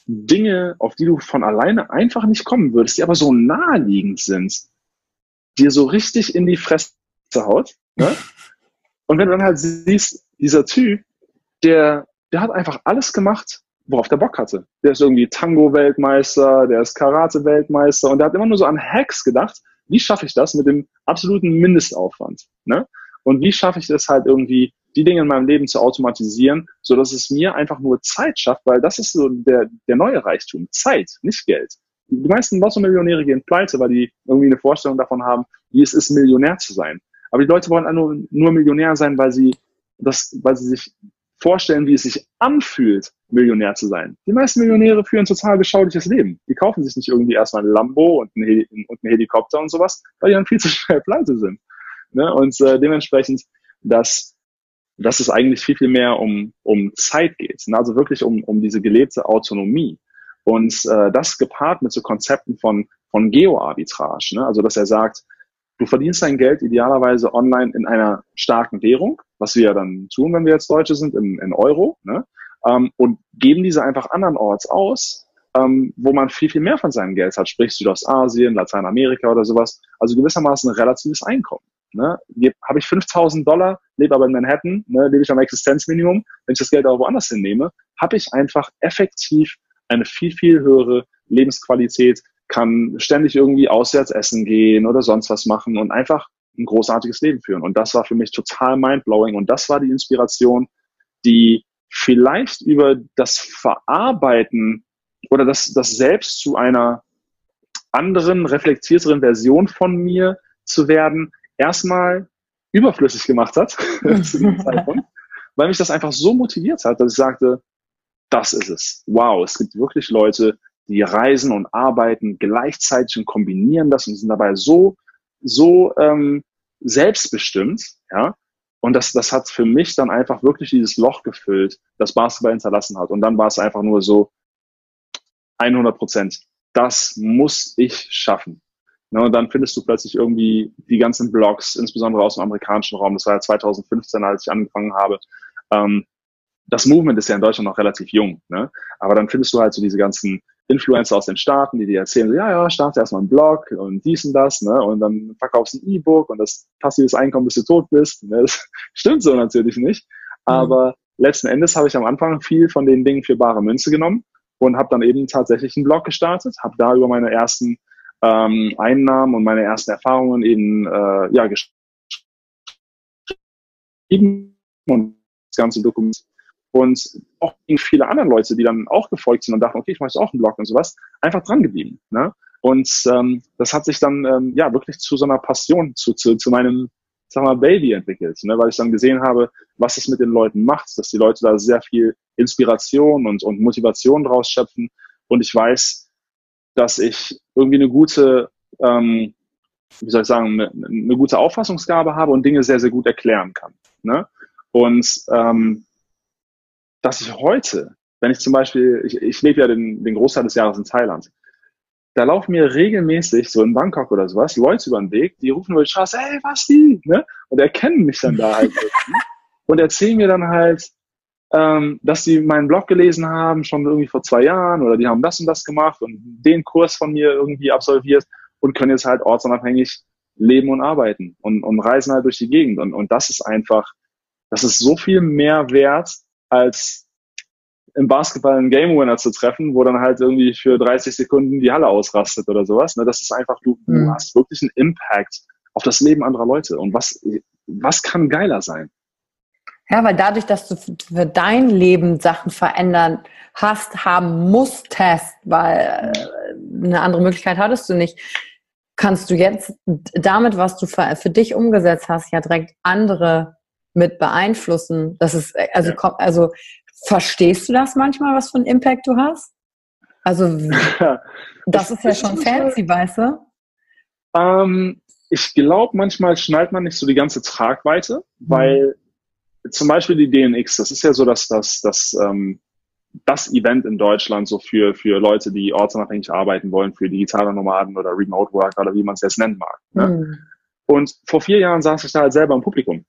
Dinge, auf die du von alleine einfach nicht kommen würdest, die aber so naheliegend sind, dir so richtig in die Fresse haut. Ne? Und wenn du dann halt siehst, dieser Typ, der, der hat einfach alles gemacht, worauf der Bock hatte. Der ist irgendwie Tango-Weltmeister, der ist Karate-Weltmeister und der hat immer nur so an Hacks gedacht, wie schaffe ich das mit dem absoluten Mindestaufwand? Ne? Und wie schaffe ich das halt irgendwie die Dinge in meinem Leben zu automatisieren, so dass es mir einfach nur Zeit schafft, weil das ist so der, der neue Reichtum. Zeit, nicht Geld. Die meisten Lotto-Millionäre gehen pleite, weil die irgendwie eine Vorstellung davon haben, wie es ist, Millionär zu sein. Aber die Leute wollen nur, nur Millionär sein, weil sie das, weil sie sich vorstellen, wie es sich anfühlt, Millionär zu sein. Die meisten Millionäre führen total beschauliches Leben. Die kaufen sich nicht irgendwie erstmal ein Lambo und einen, und einen Helikopter und sowas, weil die dann viel zu schnell pleite sind. Ne? Und äh, dementsprechend, dass, dass es eigentlich viel, viel mehr um, um Zeit geht. Ne? Also wirklich um, um diese gelebte Autonomie. Und äh, das gepaart mit so Konzepten von, von Geo-Arbitrage. Ne? Also dass er sagt, Du verdienst dein Geld idealerweise online in einer starken Währung, was wir ja dann tun, wenn wir jetzt Deutsche sind, in, in Euro, ne? ähm, und geben diese einfach andernorts aus, ähm, wo man viel, viel mehr von seinem Geld hat, sprich Südostasien, Lateinamerika oder sowas. Also gewissermaßen ein relatives Einkommen. Ne? Habe ich 5000 Dollar, lebe aber in Manhattan, ne, lebe ich am Existenzminimum. Wenn ich das Geld auch woanders hinnehme, habe ich einfach effektiv eine viel, viel höhere Lebensqualität, kann ständig irgendwie auswärts essen gehen oder sonst was machen und einfach ein großartiges Leben führen. Und das war für mich total mindblowing. Und das war die Inspiration, die vielleicht über das Verarbeiten oder das, das selbst zu einer anderen, reflektierteren Version von mir zu werden, erstmal überflüssig gemacht hat zu dem Zeitpunkt, weil mich das einfach so motiviert hat, dass ich sagte, das ist es. Wow, es gibt wirklich Leute, die reisen und arbeiten gleichzeitig und kombinieren das und sind dabei so, so ähm, selbstbestimmt, ja. Und das, das hat für mich dann einfach wirklich dieses Loch gefüllt, das Basketball hinterlassen hat. Und dann war es einfach nur so 100 Prozent. Das muss ich schaffen. Ja, und dann findest du plötzlich irgendwie die ganzen Blogs, insbesondere aus dem amerikanischen Raum. Das war ja 2015, als ich angefangen habe. Ähm, das Movement ist ja in Deutschland noch relativ jung, ne? aber dann findest du halt so diese ganzen Influencer aus den Staaten, die dir erzählen, ja, ja, starte erstmal einen Blog und dies und das, ne? Und dann verkaufst du ein E-Book und das passives Einkommen, bis du tot bist. Ne? Das stimmt so natürlich nicht. Mhm. Aber letzten Endes habe ich am Anfang viel von den Dingen für bare Münze genommen und habe dann eben tatsächlich einen Blog gestartet, habe da über meine ersten ähm, Einnahmen und meine ersten Erfahrungen eben äh, ja geschrieben und das ganze Dokument und auch viele andere Leute, die dann auch gefolgt sind und dachten, okay, ich mache jetzt auch einen Blog und sowas, einfach dran geblieben. Ne? Und ähm, das hat sich dann ähm, ja wirklich zu so einer Passion, zu, zu, zu meinem sag mal, Baby entwickelt, ne? weil ich dann gesehen habe, was es mit den Leuten macht, dass die Leute da sehr viel Inspiration und, und Motivation draus schöpfen. Und ich weiß, dass ich irgendwie eine gute, ähm, wie soll ich sagen, eine, eine gute Auffassungsgabe habe und Dinge sehr, sehr gut erklären kann. Ne? Und ähm, dass ich heute, wenn ich zum Beispiel, ich, ich lebe ja den, den Großteil des Jahres in Thailand, da laufen mir regelmäßig so in Bangkok oder sowas Leute über den Weg, die rufen über die Straße, hey, was die? Ne? Und erkennen mich dann da halt und erzählen mir dann halt, ähm, dass die meinen Blog gelesen haben, schon irgendwie vor zwei Jahren oder die haben das und das gemacht und den Kurs von mir irgendwie absolviert und können jetzt halt ortsunabhängig leben und arbeiten und, und reisen halt durch die Gegend. Und, und das ist einfach, das ist so viel mehr wert, als im Basketball einen Game Winner zu treffen, wo dann halt irgendwie für 30 Sekunden die Halle ausrastet oder sowas. Ne? Das ist einfach, du, mhm. du hast wirklich einen Impact auf das Leben anderer Leute. Und was, was kann geiler sein? Ja, weil dadurch, dass du für dein Leben Sachen verändern hast, haben musstest, weil äh, eine andere Möglichkeit hattest du nicht, kannst du jetzt damit, was du für dich umgesetzt hast, ja direkt andere mit beeinflussen. Das ist, äh, also, ja. also verstehst du das manchmal, was für einen Impact du hast? Also, das ist ja schon fancy, weißt du? Ähm, ich glaube, manchmal schnallt man nicht so die ganze Tragweite, mhm. weil zum Beispiel die DNX, das ist ja so, dass das, das, ähm, das Event in Deutschland so für, für Leute, die ortsunabhängig arbeiten wollen, für digitale Nomaden oder Remote Work oder wie man es jetzt nennen mag. Ne? Mhm. Und vor vier Jahren saß ich da halt selber im Publikum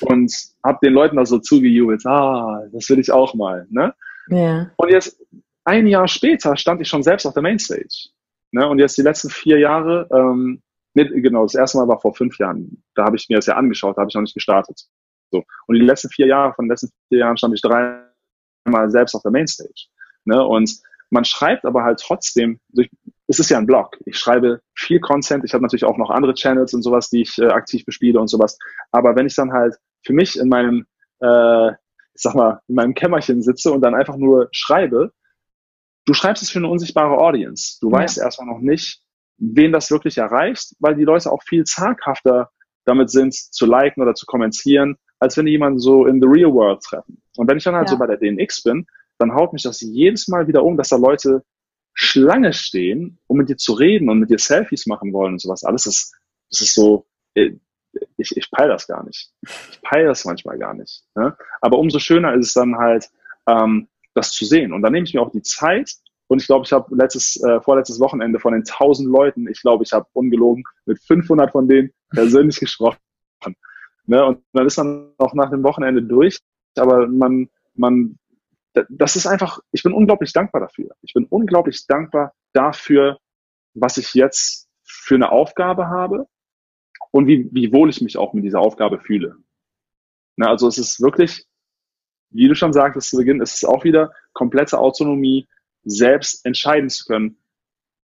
und habe den Leuten da so zugejubelt, ah, das will ich auch mal. Ne? Ja. Und jetzt ein Jahr später stand ich schon selbst auf der Mainstage. Ne? Und jetzt die letzten vier Jahre, ähm, nicht, genau, das erste Mal war vor fünf Jahren. Da habe ich mir das ja angeschaut, da habe ich noch nicht gestartet. So. Und die letzten vier Jahre, von den letzten vier Jahren stand ich dreimal selbst auf der Mainstage. Ne? Und man schreibt aber halt trotzdem, es ist ja ein Blog. Ich schreibe viel Content. Ich habe natürlich auch noch andere Channels und sowas, die ich äh, aktiv bespiele und sowas. Aber wenn ich dann halt für mich in meinem äh, ich sag mal, in meinem Kämmerchen sitze und dann einfach nur schreibe, du schreibst es für eine unsichtbare Audience. Du ja. weißt erstmal noch nicht, wen das wirklich erreicht, weil die Leute auch viel zaghafter damit sind, zu liken oder zu kommentieren, als wenn die jemanden so in the real world treffen. Und wenn ich dann halt ja. so bei der DNX bin, dann haut mich das jedes Mal wieder um, dass da Leute Schlange stehen, um mit dir zu reden und mit dir Selfies machen wollen und sowas. Alles ist, das ist so, äh, ich, ich peile das gar nicht. Ich peile das manchmal gar nicht. Ne? Aber umso schöner ist es dann halt, ähm, das zu sehen. Und dann nehme ich mir auch die Zeit. Und ich glaube, ich habe letztes, äh, vorletztes Wochenende von den 1000 Leuten, ich glaube, ich habe ungelogen mit 500 von denen persönlich gesprochen. Ne? Und dann ist man auch nach dem Wochenende durch. Aber man, man, das ist einfach, ich bin unglaublich dankbar dafür. Ich bin unglaublich dankbar dafür, was ich jetzt für eine Aufgabe habe und wie, wie wohl ich mich auch mit dieser Aufgabe fühle. Ne? Also es ist wirklich wie du schon sagtest zu Beginn, ist es auch wieder komplette Autonomie, selbst entscheiden zu können,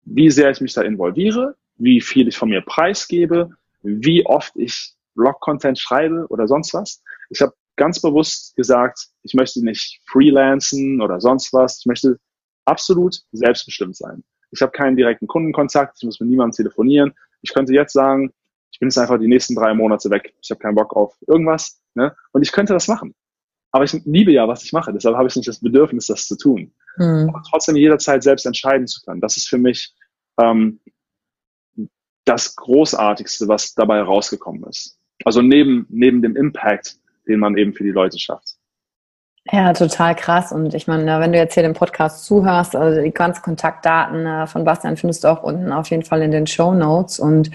wie sehr ich mich da involviere, wie viel ich von mir preisgebe, wie oft ich Blog-Content schreibe oder sonst was. Ich habe ganz bewusst gesagt, ich möchte nicht freelancen oder sonst was. Ich möchte absolut selbstbestimmt sein. Ich habe keinen direkten Kundenkontakt, ich muss mit niemandem telefonieren. Ich könnte jetzt sagen, ich bin jetzt einfach die nächsten drei Monate weg. Ich habe keinen Bock auf irgendwas. Ne? Und ich könnte das machen. Aber ich liebe ja, was ich mache. Deshalb habe ich nicht das Bedürfnis, das zu tun. Mhm. Aber trotzdem jederzeit selbst entscheiden zu können. Das ist für mich ähm, das Großartigste, was dabei rausgekommen ist. Also neben, neben dem Impact, den man eben für die Leute schafft. Ja, total krass. Und ich meine, wenn du jetzt hier den Podcast zuhörst, also die ganzen Kontaktdaten äh, von Bastian findest du auch unten auf jeden Fall in den Show Notes. Und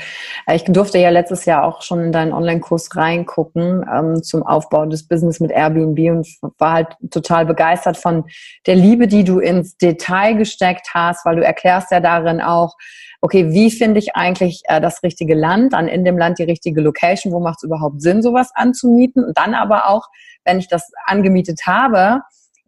äh, ich durfte ja letztes Jahr auch schon in deinen Online-Kurs reingucken ähm, zum Aufbau des Business mit Airbnb und war halt total begeistert von der Liebe, die du ins Detail gesteckt hast, weil du erklärst ja darin auch, okay, wie finde ich eigentlich äh, das richtige Land, dann in dem Land die richtige Location, wo macht es überhaupt Sinn, sowas anzumieten und dann aber auch, wenn ich das angemietet habe,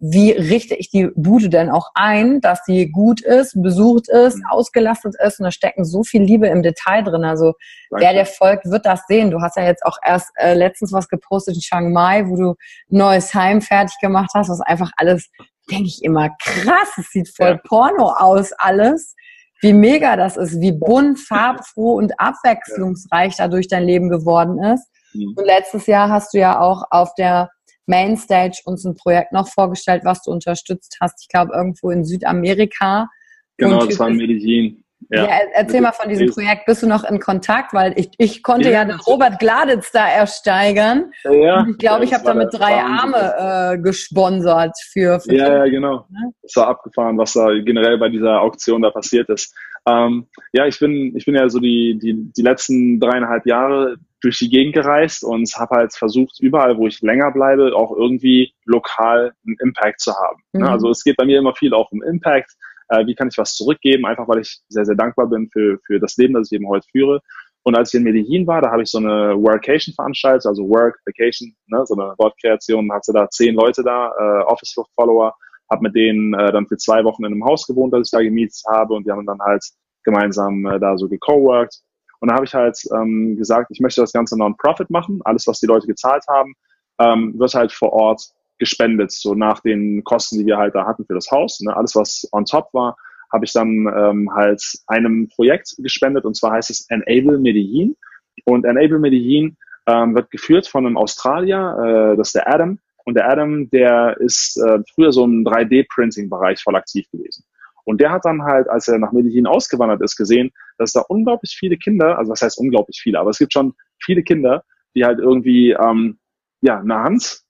wie richte ich die Bude denn auch ein, dass sie gut ist, besucht ist, mhm. ausgelastet ist und da stecken so viel Liebe im Detail drin. Also Danke. wer der folgt, wird das sehen. Du hast ja jetzt auch erst äh, letztens was gepostet in Chiang Mai, wo du neues Heim fertig gemacht hast, was einfach alles, denke ich immer, krass, es sieht voll ja. Porno aus alles wie mega das ist, wie bunt, farbfroh und abwechslungsreich dadurch dein Leben geworden ist. Mhm. Und letztes Jahr hast du ja auch auf der Mainstage uns ein Projekt noch vorgestellt, was du unterstützt hast. Ich glaube, irgendwo in Südamerika. Genau, das war in Medellin. Ja, ja erzähl mal von diesem Projekt. Bist du noch in Kontakt? Weil ich, ich konnte ja, ja den Robert Gladitz da ersteigern. Ja, ich glaube, ich habe damit drei Arme äh, gesponsert für, für Ja, ja, genau. Ne? Das war abgefahren, was da generell bei dieser Auktion da passiert ist. Ähm, ja, ich bin, ich bin ja so die, die, die letzten dreieinhalb Jahre durch die Gegend gereist und habe halt versucht, überall, wo ich länger bleibe, auch irgendwie lokal einen Impact zu haben. Ne? Mhm. Also es geht bei mir immer viel auch um Impact äh, wie kann ich was zurückgeben, einfach weil ich sehr, sehr dankbar bin für, für das Leben, das ich eben heute führe. Und als ich in Medellin war, da habe ich so eine Workation veranstaltet, also Work, Vacation, ne, so eine Wortkreation, hatte da zehn Leute da, äh, Office-Follower, habe mit denen äh, dann für zwei Wochen in einem Haus gewohnt, das ich da gemietet habe und die haben dann halt gemeinsam äh, da so gecoworked. Und da habe ich halt ähm, gesagt, ich möchte das Ganze non-profit machen. Alles, was die Leute gezahlt haben, ähm, wird halt vor Ort gespendet, so nach den Kosten, die wir halt da hatten für das Haus. Ne? Alles, was on top war, habe ich dann ähm, halt einem Projekt gespendet und zwar heißt es Enable Medellin. Und Enable Medellin ähm, wird geführt von einem Australier, äh, das ist der Adam. Und der Adam, der ist äh, früher so im 3D-Printing-Bereich voll aktiv gewesen. Und der hat dann halt, als er nach Medellin ausgewandert ist, gesehen, dass da unglaublich viele Kinder, also was heißt unglaublich viele, aber es gibt schon viele Kinder, die halt irgendwie ähm, ja eine Hand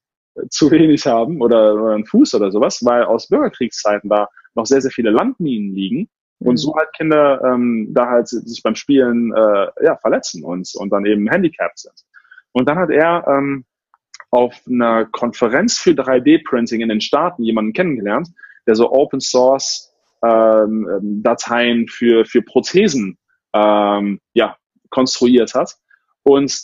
zu wenig haben oder, oder einen Fuß oder sowas, weil aus Bürgerkriegszeiten da noch sehr, sehr viele Landminen liegen und mhm. so halt Kinder ähm, da halt sich beim Spielen äh, ja, verletzen und, und dann eben handicapped sind. Und dann hat er ähm, auf einer Konferenz für 3D-Printing in den Staaten jemanden kennengelernt, der so Open Source ähm, ähm, Dateien für, für Prothesen ähm, ja, konstruiert hat. Und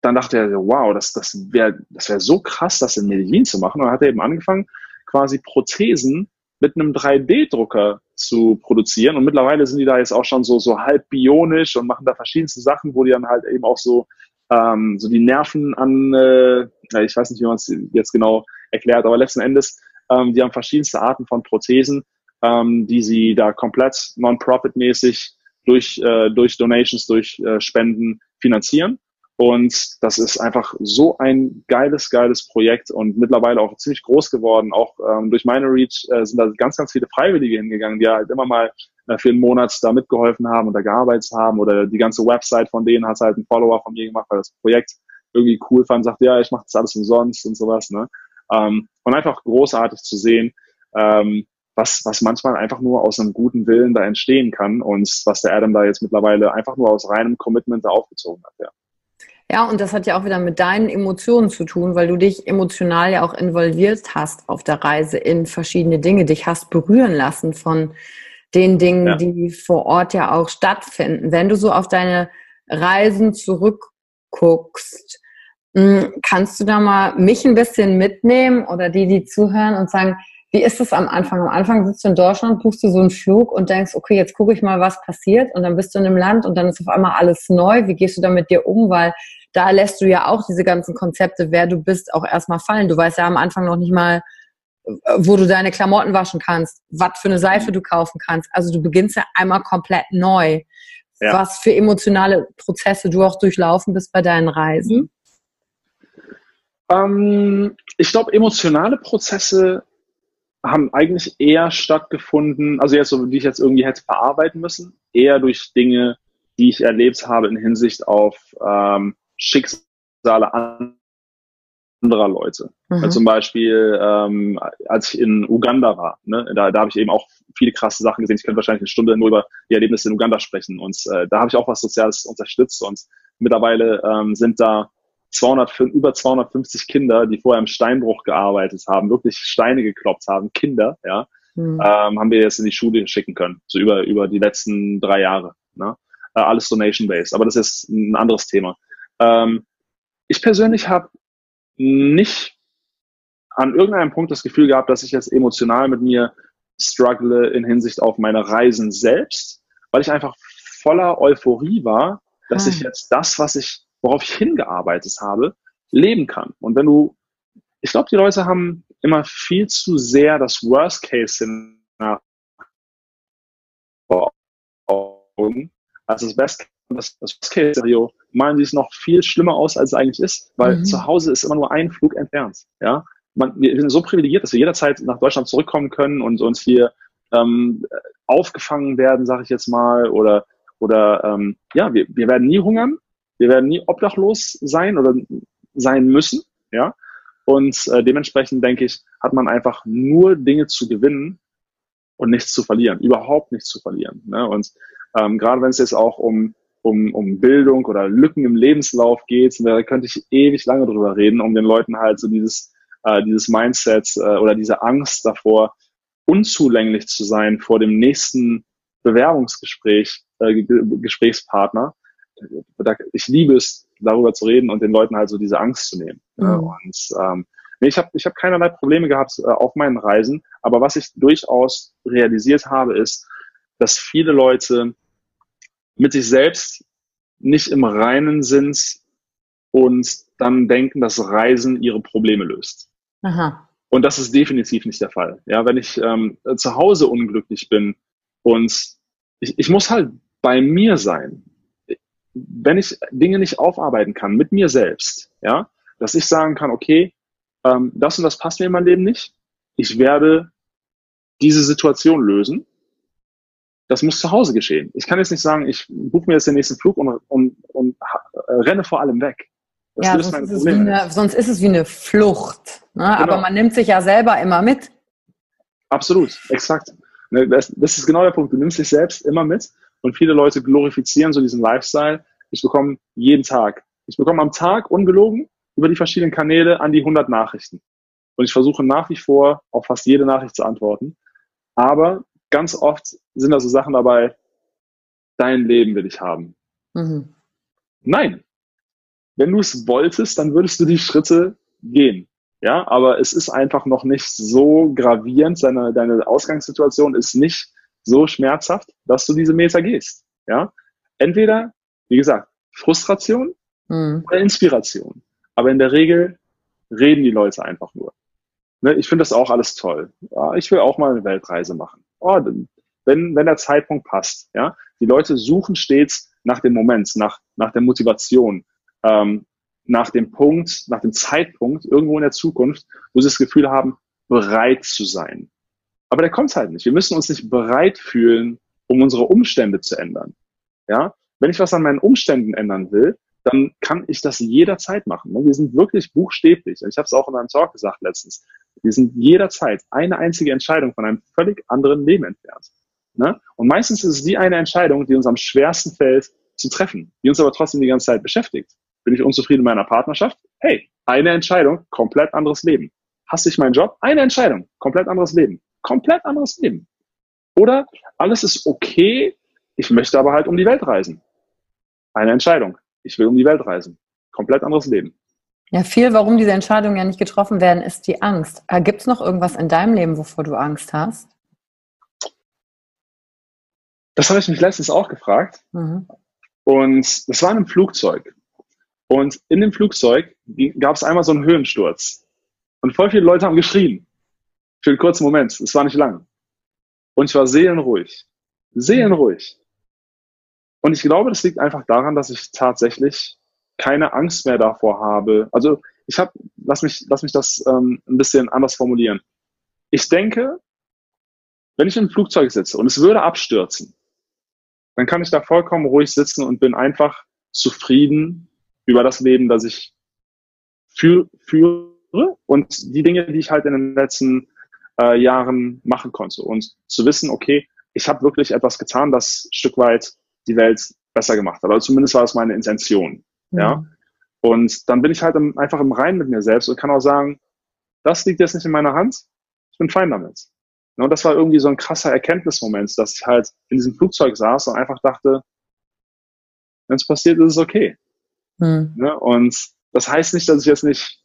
dann dachte er, wow, das, das wäre das wär so krass, das in Medellin zu machen. Und dann hat er eben angefangen, quasi Prothesen mit einem 3D-Drucker zu produzieren. Und mittlerweile sind die da jetzt auch schon so, so halb bionisch und machen da verschiedenste Sachen, wo die dann halt eben auch so ähm, so die Nerven an, äh, ich weiß nicht, wie man es jetzt genau erklärt, aber letzten Endes, ähm, die haben verschiedenste Arten von Prothesen, ähm, die sie da komplett non-profit-mäßig durch, äh, durch Donations, durch äh, Spenden finanzieren. Und das ist einfach so ein geiles, geiles Projekt und mittlerweile auch ziemlich groß geworden. Auch ähm, durch meine Reach äh, sind da ganz, ganz viele Freiwillige hingegangen, die halt immer mal äh, für einen Monat da mitgeholfen haben und da gearbeitet haben. Oder die ganze Website von denen hat halt ein Follower von mir gemacht, weil das Projekt irgendwie cool fand, sagt, ja, ich mache das alles umsonst und sowas. Ne? Ähm, und einfach großartig zu sehen, ähm, was, was manchmal einfach nur aus einem guten Willen da entstehen kann und was der Adam da jetzt mittlerweile einfach nur aus reinem Commitment da aufgezogen hat. Ja. Ja, und das hat ja auch wieder mit deinen Emotionen zu tun, weil du dich emotional ja auch involviert hast auf der Reise in verschiedene Dinge, dich hast berühren lassen von den Dingen, ja. die vor Ort ja auch stattfinden. Wenn du so auf deine Reisen zurückguckst, hm, kannst du da mal mich ein bisschen mitnehmen oder die, die zuhören und sagen, wie ist es am Anfang? Am Anfang sitzt du in Deutschland, buchst du so einen Flug und denkst, okay, jetzt gucke ich mal, was passiert. Und dann bist du in einem Land und dann ist auf einmal alles neu. Wie gehst du da mit dir um? Weil da lässt du ja auch diese ganzen Konzepte, wer du bist, auch erstmal fallen. Du weißt ja am Anfang noch nicht mal, wo du deine Klamotten waschen kannst, was für eine Seife du kaufen kannst. Also du beginnst ja einmal komplett neu. Ja. Was für emotionale Prozesse du auch durchlaufen bist bei deinen Reisen? Ähm, ich glaube, emotionale Prozesse haben eigentlich eher stattgefunden, also jetzt so, die ich jetzt irgendwie hätte verarbeiten müssen, eher durch Dinge, die ich erlebt habe in Hinsicht auf ähm, Schicksale anderer Leute. Mhm. Also zum Beispiel, ähm, als ich in Uganda war, ne, da, da habe ich eben auch viele krasse Sachen gesehen. Ich könnte wahrscheinlich eine Stunde nur über die Erlebnisse in Uganda sprechen. Und äh, da habe ich auch was Soziales unterstützt. Und mittlerweile ähm, sind da 200, über 250 Kinder, die vorher im Steinbruch gearbeitet haben, wirklich Steine gekloppt haben, Kinder, ja, mhm. ähm, haben wir jetzt in die Schule schicken können, so über, über die letzten drei Jahre. Ne? Äh, alles Donation-based, aber das ist ein anderes Thema. Ähm, ich persönlich habe nicht an irgendeinem Punkt das Gefühl gehabt, dass ich jetzt emotional mit mir struggle in Hinsicht auf meine Reisen selbst, weil ich einfach voller Euphorie war, dass ah. ich jetzt das, was ich worauf ich hingearbeitet habe, leben kann. Und wenn du, ich glaube, die Leute haben immer viel zu sehr das Worst-Case-Szenario vor Augen als das Best das, das Worst-Case-Szenario malen sie es noch viel schlimmer aus, als es eigentlich ist, weil mhm. zu Hause ist immer nur ein Flug entfernt. Ja, Man, wir sind so privilegiert, dass wir jederzeit nach Deutschland zurückkommen können und uns hier ähm, aufgefangen werden, sage ich jetzt mal, oder oder ähm, ja, wir, wir werden nie hungern, wir werden nie obdachlos sein oder sein müssen, ja. Und äh, dementsprechend denke ich, hat man einfach nur Dinge zu gewinnen und nichts zu verlieren, überhaupt nichts zu verlieren. Ne? Und ähm, gerade wenn es jetzt auch um, um, um Bildung oder Lücken im Lebenslauf geht, da könnte ich ewig lange drüber reden, um den Leuten halt so dieses, äh, dieses Mindset äh, oder diese Angst davor, unzulänglich zu sein vor dem nächsten Bewerbungsgespräch, äh, Gesprächspartner, ich liebe es, darüber zu reden und den Leuten halt so diese Angst zu nehmen. Mhm. Und ähm, nee, ich habe ich hab keinerlei Probleme gehabt äh, auf meinen Reisen, aber was ich durchaus realisiert habe, ist, dass viele Leute mit sich selbst nicht im Reinen sind und dann denken, dass Reisen ihre Probleme löst. Aha. Und das ist definitiv nicht der Fall. Ja, wenn ich ähm, zu Hause unglücklich bin und ich, ich muss halt bei mir sein wenn ich Dinge nicht aufarbeiten kann mit mir selbst, ja, dass ich sagen kann, okay, ähm, das und das passt mir in meinem Leben nicht, ich werde diese Situation lösen. Das muss zu Hause geschehen. Ich kann jetzt nicht sagen, ich buche mir jetzt den nächsten Flug und, und, und äh, renne vor allem weg. Das ja, sonst ist, eine, sonst ist, es wie eine Flucht. Ne? Genau. Aber man nimmt sich ja selber immer mit. Absolut, exakt. Ne, das, das ist genau der Punkt. Du nimmst dich selbst immer mit und viele Leute glorifizieren so diesen Lifestyle. Ich bekomme jeden Tag, ich bekomme am Tag ungelogen über die verschiedenen Kanäle an die 100 Nachrichten. Und ich versuche nach wie vor auf fast jede Nachricht zu antworten. Aber ganz oft sind da so Sachen dabei, dein Leben will ich haben. Mhm. Nein. Wenn du es wolltest, dann würdest du die Schritte gehen. Ja, aber es ist einfach noch nicht so gravierend. Deine, deine Ausgangssituation ist nicht so schmerzhaft, dass du diese Meter gehst. Ja, entweder, wie gesagt, Frustration mhm. oder Inspiration. Aber in der Regel reden die Leute einfach nur. Ne, ich finde das auch alles toll. Ja, ich will auch mal eine Weltreise machen. Oh, wenn, wenn der Zeitpunkt passt. Ja, die Leute suchen stets nach dem Moment, nach, nach der Motivation, ähm, nach dem Punkt, nach dem Zeitpunkt irgendwo in der Zukunft, wo sie das Gefühl haben, bereit zu sein. Aber der kommt halt nicht. Wir müssen uns nicht bereit fühlen, um unsere Umstände zu ändern. Ja, wenn ich was an meinen Umständen ändern will, dann kann ich das jederzeit machen. Wir sind wirklich buchstäblich. Ich habe es auch in einem Talk gesagt letztens. Wir sind jederzeit eine einzige Entscheidung von einem völlig anderen Leben entfernt. Ne? Und meistens ist es die eine Entscheidung, die uns am schwersten fällt zu treffen, die uns aber trotzdem die ganze Zeit beschäftigt. Bin ich unzufrieden in meiner Partnerschaft? Hey, eine Entscheidung, komplett anderes Leben. Hasse ich meinen Job? Eine Entscheidung, komplett anderes Leben. Komplett anderes Leben. Oder alles ist okay, ich möchte aber halt um die Welt reisen. Eine Entscheidung. Ich will um die Welt reisen. Komplett anderes Leben. Ja, viel, warum diese Entscheidungen ja nicht getroffen werden, ist die Angst. Äh, Gibt es noch irgendwas in deinem Leben, wovor du Angst hast? Das habe ich mich letztens auch gefragt. Mhm. Und das war in einem Flugzeug. Und in dem Flugzeug gab es einmal so einen Höhensturz. Und voll viele Leute haben geschrien. Für einen kurzen Moment. Es war nicht lang. Und ich war seelenruhig. Seelenruhig. Und ich glaube, das liegt einfach daran, dass ich tatsächlich keine Angst mehr davor habe. Also ich habe, lass mich, lass mich das ähm, ein bisschen anders formulieren. Ich denke, wenn ich im Flugzeug sitze und es würde abstürzen, dann kann ich da vollkommen ruhig sitzen und bin einfach zufrieden über das Leben, das ich führe und die Dinge, die ich halt in den letzten äh, Jahren machen konnte. Und zu wissen, okay, ich habe wirklich etwas getan, das ein Stück weit die Welt besser gemacht hat. Also zumindest war das meine Intention. Mhm. Ja. Und dann bin ich halt im, einfach im Reinen mit mir selbst und kann auch sagen, das liegt jetzt nicht in meiner Hand. Ich bin fein damit. Und das war irgendwie so ein krasser Erkenntnismoment, dass ich halt in diesem Flugzeug saß und einfach dachte, wenn es passiert, ist es okay. Hm. Ne? Und das heißt nicht, dass ich jetzt nicht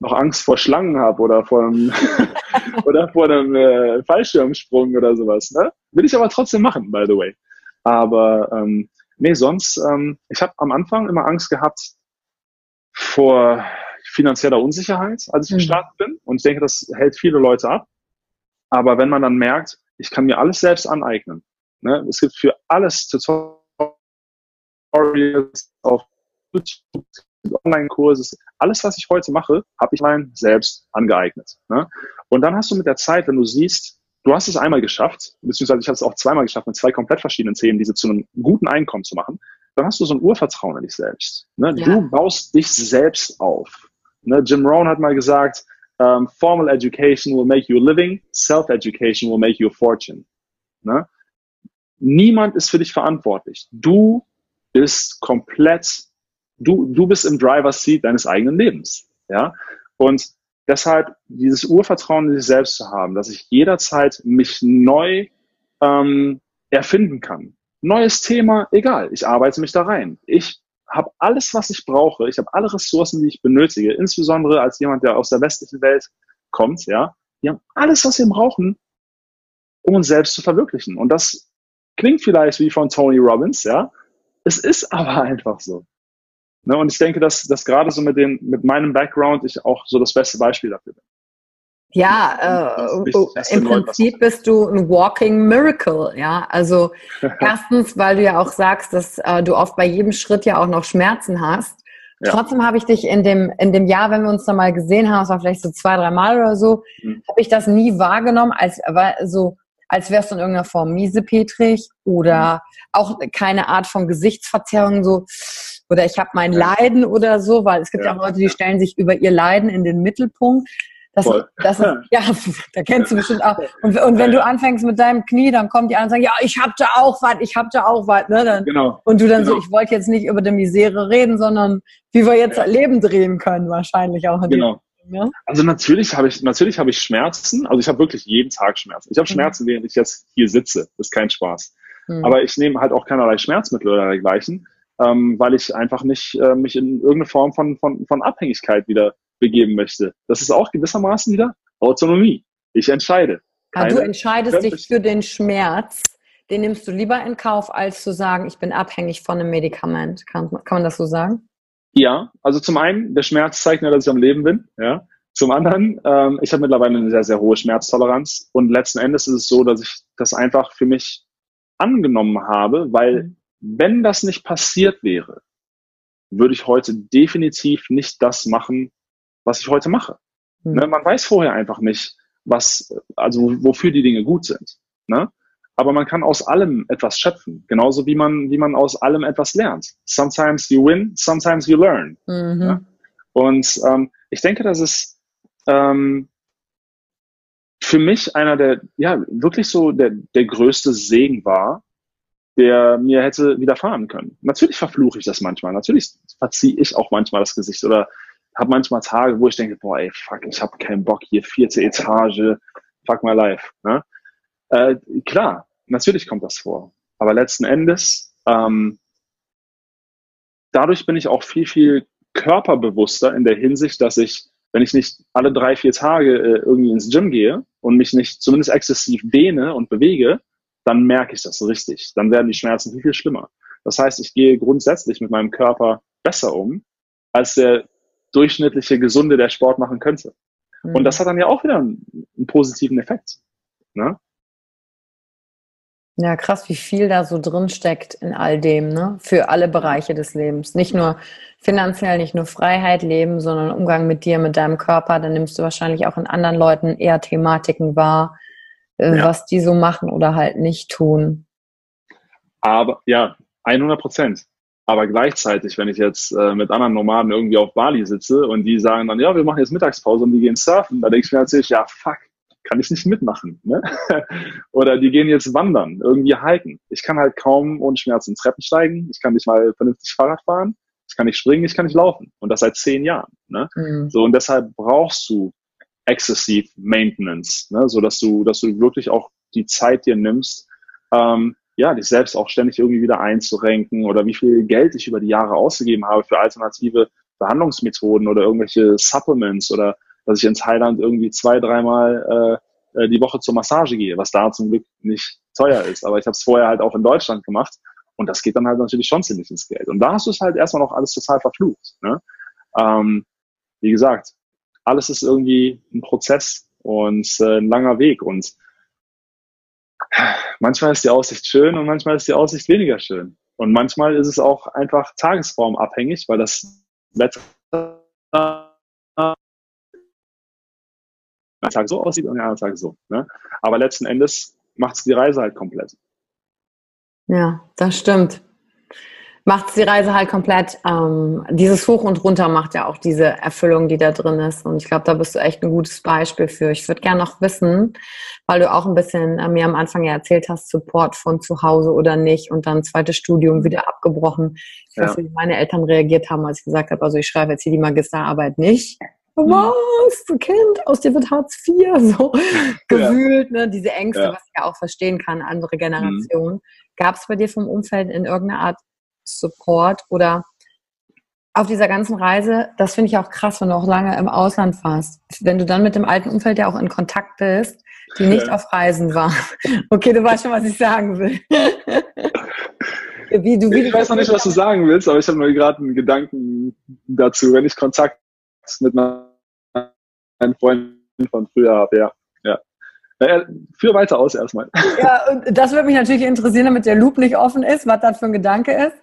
noch Angst vor Schlangen habe oder vor einem, oder vor einem äh, Fallschirmsprung oder sowas. Ne? Will ich aber trotzdem machen, by the way. Aber ähm, nee, sonst, ähm, ich habe am Anfang immer Angst gehabt vor finanzieller Unsicherheit, als ich mhm. gestartet bin. Und ich denke, das hält viele Leute ab. Aber wenn man dann merkt, ich kann mir alles selbst aneignen. Ne? Es gibt für alles Tutorials auf YouTube, Online-Kurse, alles, was ich heute mache, habe ich mein selbst angeeignet. Ne? Und dann hast du mit der Zeit, wenn du siehst, du hast es einmal geschafft, beziehungsweise ich habe es auch zweimal geschafft, mit zwei komplett verschiedenen Themen, diese zu einem guten Einkommen zu machen, dann hast du so ein Urvertrauen in dich selbst. Ne? Ja. Du baust dich selbst auf. Ne? Jim Rohn hat mal gesagt, um, formal education will make you a living, self-education will make you a fortune. Ne? Niemand ist für dich verantwortlich. Du bist komplett, du, du bist im Driver's Seat deines eigenen Lebens. Ja? Und deshalb dieses Urvertrauen in sich selbst zu haben, dass ich jederzeit mich neu ähm, erfinden kann. Neues Thema, egal, ich arbeite mich da rein. Ich habe alles, was ich brauche. Ich habe alle Ressourcen, die ich benötige, insbesondere als jemand, der aus der westlichen Welt kommt, ja. Wir haben alles, was wir brauchen, um uns selbst zu verwirklichen. Und das klingt vielleicht wie von Tony Robbins, ja. Es ist aber einfach so. Ne? Und ich denke, dass, dass gerade so mit, den, mit meinem Background ich auch so das beste Beispiel dafür bin. Ja, äh, im Prinzip bist du ein Walking Miracle, ja. Also erstens, weil du ja auch sagst, dass äh, du oft bei jedem Schritt ja auch noch Schmerzen hast. Ja. Trotzdem habe ich dich in dem, in dem Jahr, wenn wir uns da mal gesehen haben, es war vielleicht so zwei, drei Mal oder so, mhm. habe ich das nie wahrgenommen, als so, als wärst du in irgendeiner Form miesepetrig oder mhm. auch keine Art von Gesichtsverzerrung, so, oder ich habe mein Leiden oder so, weil es gibt ja, ja auch Leute, die stellen sich über ihr Leiden in den Mittelpunkt. Das, das ist, ja, da kennst du bestimmt auch. Und, und wenn du anfängst mit deinem Knie, dann kommt die anderen und sagen, ja, ich hab da auch was, ich hab da auch was. Ne? Dann, genau. Und du dann genau. so, ich wollte jetzt nicht über die Misere reden, sondern wie wir jetzt ja. Leben drehen können, wahrscheinlich auch. genau. Ja? Also natürlich habe ich, natürlich habe ich Schmerzen. Also ich habe wirklich jeden Tag Schmerzen. Ich habe mhm. Schmerzen, während ich jetzt hier sitze. Das ist kein Spaß. Mhm. Aber ich nehme halt auch keinerlei Schmerzmittel oder dergleichen, ähm, weil ich einfach nicht äh, mich in irgendeine Form von, von, von Abhängigkeit wieder begeben möchte. Das ist auch gewissermaßen wieder Autonomie. Ich entscheide. Ja, du entscheidest dich für den Schmerz. Den nimmst du lieber in Kauf, als zu sagen, ich bin abhängig von einem Medikament. Kann, kann man das so sagen? Ja, also zum einen, der Schmerz zeigt mir, dass ich am Leben bin. Ja. Zum anderen, ähm, ich habe mittlerweile eine sehr, sehr hohe Schmerztoleranz und letzten Endes ist es so, dass ich das einfach für mich angenommen habe, weil mhm. Wenn das nicht passiert wäre, würde ich heute definitiv nicht das machen, was ich heute mache. Mhm. Ne, man weiß vorher einfach nicht, was, also wofür die Dinge gut sind. Ne? Aber man kann aus allem etwas schöpfen, genauso wie man, wie man aus allem etwas lernt. Sometimes you win, sometimes you learn. Mhm. Ne? Und ähm, ich denke, dass es ähm, für mich einer der, ja, wirklich so der, der größte Segen war, der mir hätte widerfahren können. Natürlich verfluche ich das manchmal, natürlich verziehe ich auch manchmal das Gesicht oder habe manchmal Tage, wo ich denke, boah, ey, fuck, ich habe keinen Bock hier, vierte Etage, fuck my life. Ne? Äh, klar, natürlich kommt das vor. Aber letzten Endes, ähm, dadurch bin ich auch viel, viel körperbewusster in der Hinsicht, dass ich, wenn ich nicht alle drei, vier Tage äh, irgendwie ins Gym gehe und mich nicht zumindest exzessiv dehne und bewege, dann merke ich das richtig. Dann werden die Schmerzen viel, viel schlimmer. Das heißt, ich gehe grundsätzlich mit meinem Körper besser um, als der durchschnittliche Gesunde, der Sport machen könnte. Mhm. Und das hat dann ja auch wieder einen, einen positiven Effekt. Ne? Ja, krass, wie viel da so drin steckt in all dem, ne? Für alle Bereiche des Lebens. Nicht nur finanziell, nicht nur Freiheit leben, sondern Umgang mit dir, mit deinem Körper. Dann nimmst du wahrscheinlich auch in anderen Leuten eher Thematiken wahr, äh, ja. was die so machen oder halt nicht tun. Aber ja, 100 Prozent. Aber gleichzeitig, wenn ich jetzt äh, mit anderen Nomaden irgendwie auf Bali sitze und die sagen dann, ja, wir machen jetzt Mittagspause und die gehen surfen, da denke ich mir natürlich, ja, fuck, kann ich nicht mitmachen. Ne? Oder die gehen jetzt wandern, irgendwie hiken. Ich kann halt kaum ohne Schmerzen Treppen steigen, ich kann nicht mal vernünftig Fahrrad fahren, ich kann nicht springen, ich kann nicht laufen. Und das seit zehn Jahren. Ne? Mhm. So, und deshalb brauchst du excessive Maintenance, ne? so dass du, dass du wirklich auch die Zeit dir nimmst, ähm, ja, dich selbst auch ständig irgendwie wieder einzurenken oder wie viel Geld ich über die Jahre ausgegeben habe für alternative Behandlungsmethoden oder irgendwelche Supplements oder dass ich in Thailand irgendwie zwei, dreimal äh, äh, die Woche zur Massage gehe, was da zum Glück nicht teuer ist. Aber ich habe es vorher halt auch in Deutschland gemacht und das geht dann halt natürlich schon ziemlich ins Geld. Und da hast du es halt erstmal noch alles total verflucht. Ne? Ähm, wie gesagt, alles ist irgendwie ein Prozess und äh, ein langer Weg. Und manchmal ist die Aussicht schön und manchmal ist die Aussicht weniger schön. Und manchmal ist es auch einfach tagesformabhängig, weil das Wetter einen Tag so aussieht und den anderen Tag so. Ne? Aber letzten Endes macht es die Reise halt komplett. Ja, das stimmt. Macht die Reise halt komplett. Ähm, dieses Hoch und Runter macht ja auch diese Erfüllung, die da drin ist. Und ich glaube, da bist du echt ein gutes Beispiel für. Ich würde gerne noch wissen, weil du auch ein bisschen äh, mir am Anfang ja erzählt hast, Support von zu Hause oder nicht und dann zweites Studium wieder abgebrochen. Ich weiß nicht, wie meine Eltern reagiert haben, als ich gesagt habe, also ich schreibe jetzt hier die Magisterarbeit nicht. Mhm. was, du Kind, aus dir wird Hartz IV, so gewühlt, ne? diese Ängste, ja. was ich ja auch verstehen kann, andere Generationen. Mhm. Gab es bei dir vom Umfeld in irgendeiner Art Support oder auf dieser ganzen Reise, das finde ich auch krass, wenn du auch lange im Ausland warst, wenn du dann mit dem alten Umfeld ja auch in Kontakt bist, die nicht ja. auf Reisen waren. Okay, du weißt schon, was ich sagen will. wie, du, wie ich weiß noch nicht, was du sagen willst, aber ich habe nur gerade einen Gedanken dazu. Wenn ich Kontakt mit meinen Freunden von früher habe, ja. Ja. Naja, führ weiter aus erstmal. Ja, und das würde mich natürlich interessieren, damit der Loop nicht offen ist, was das für ein Gedanke ist.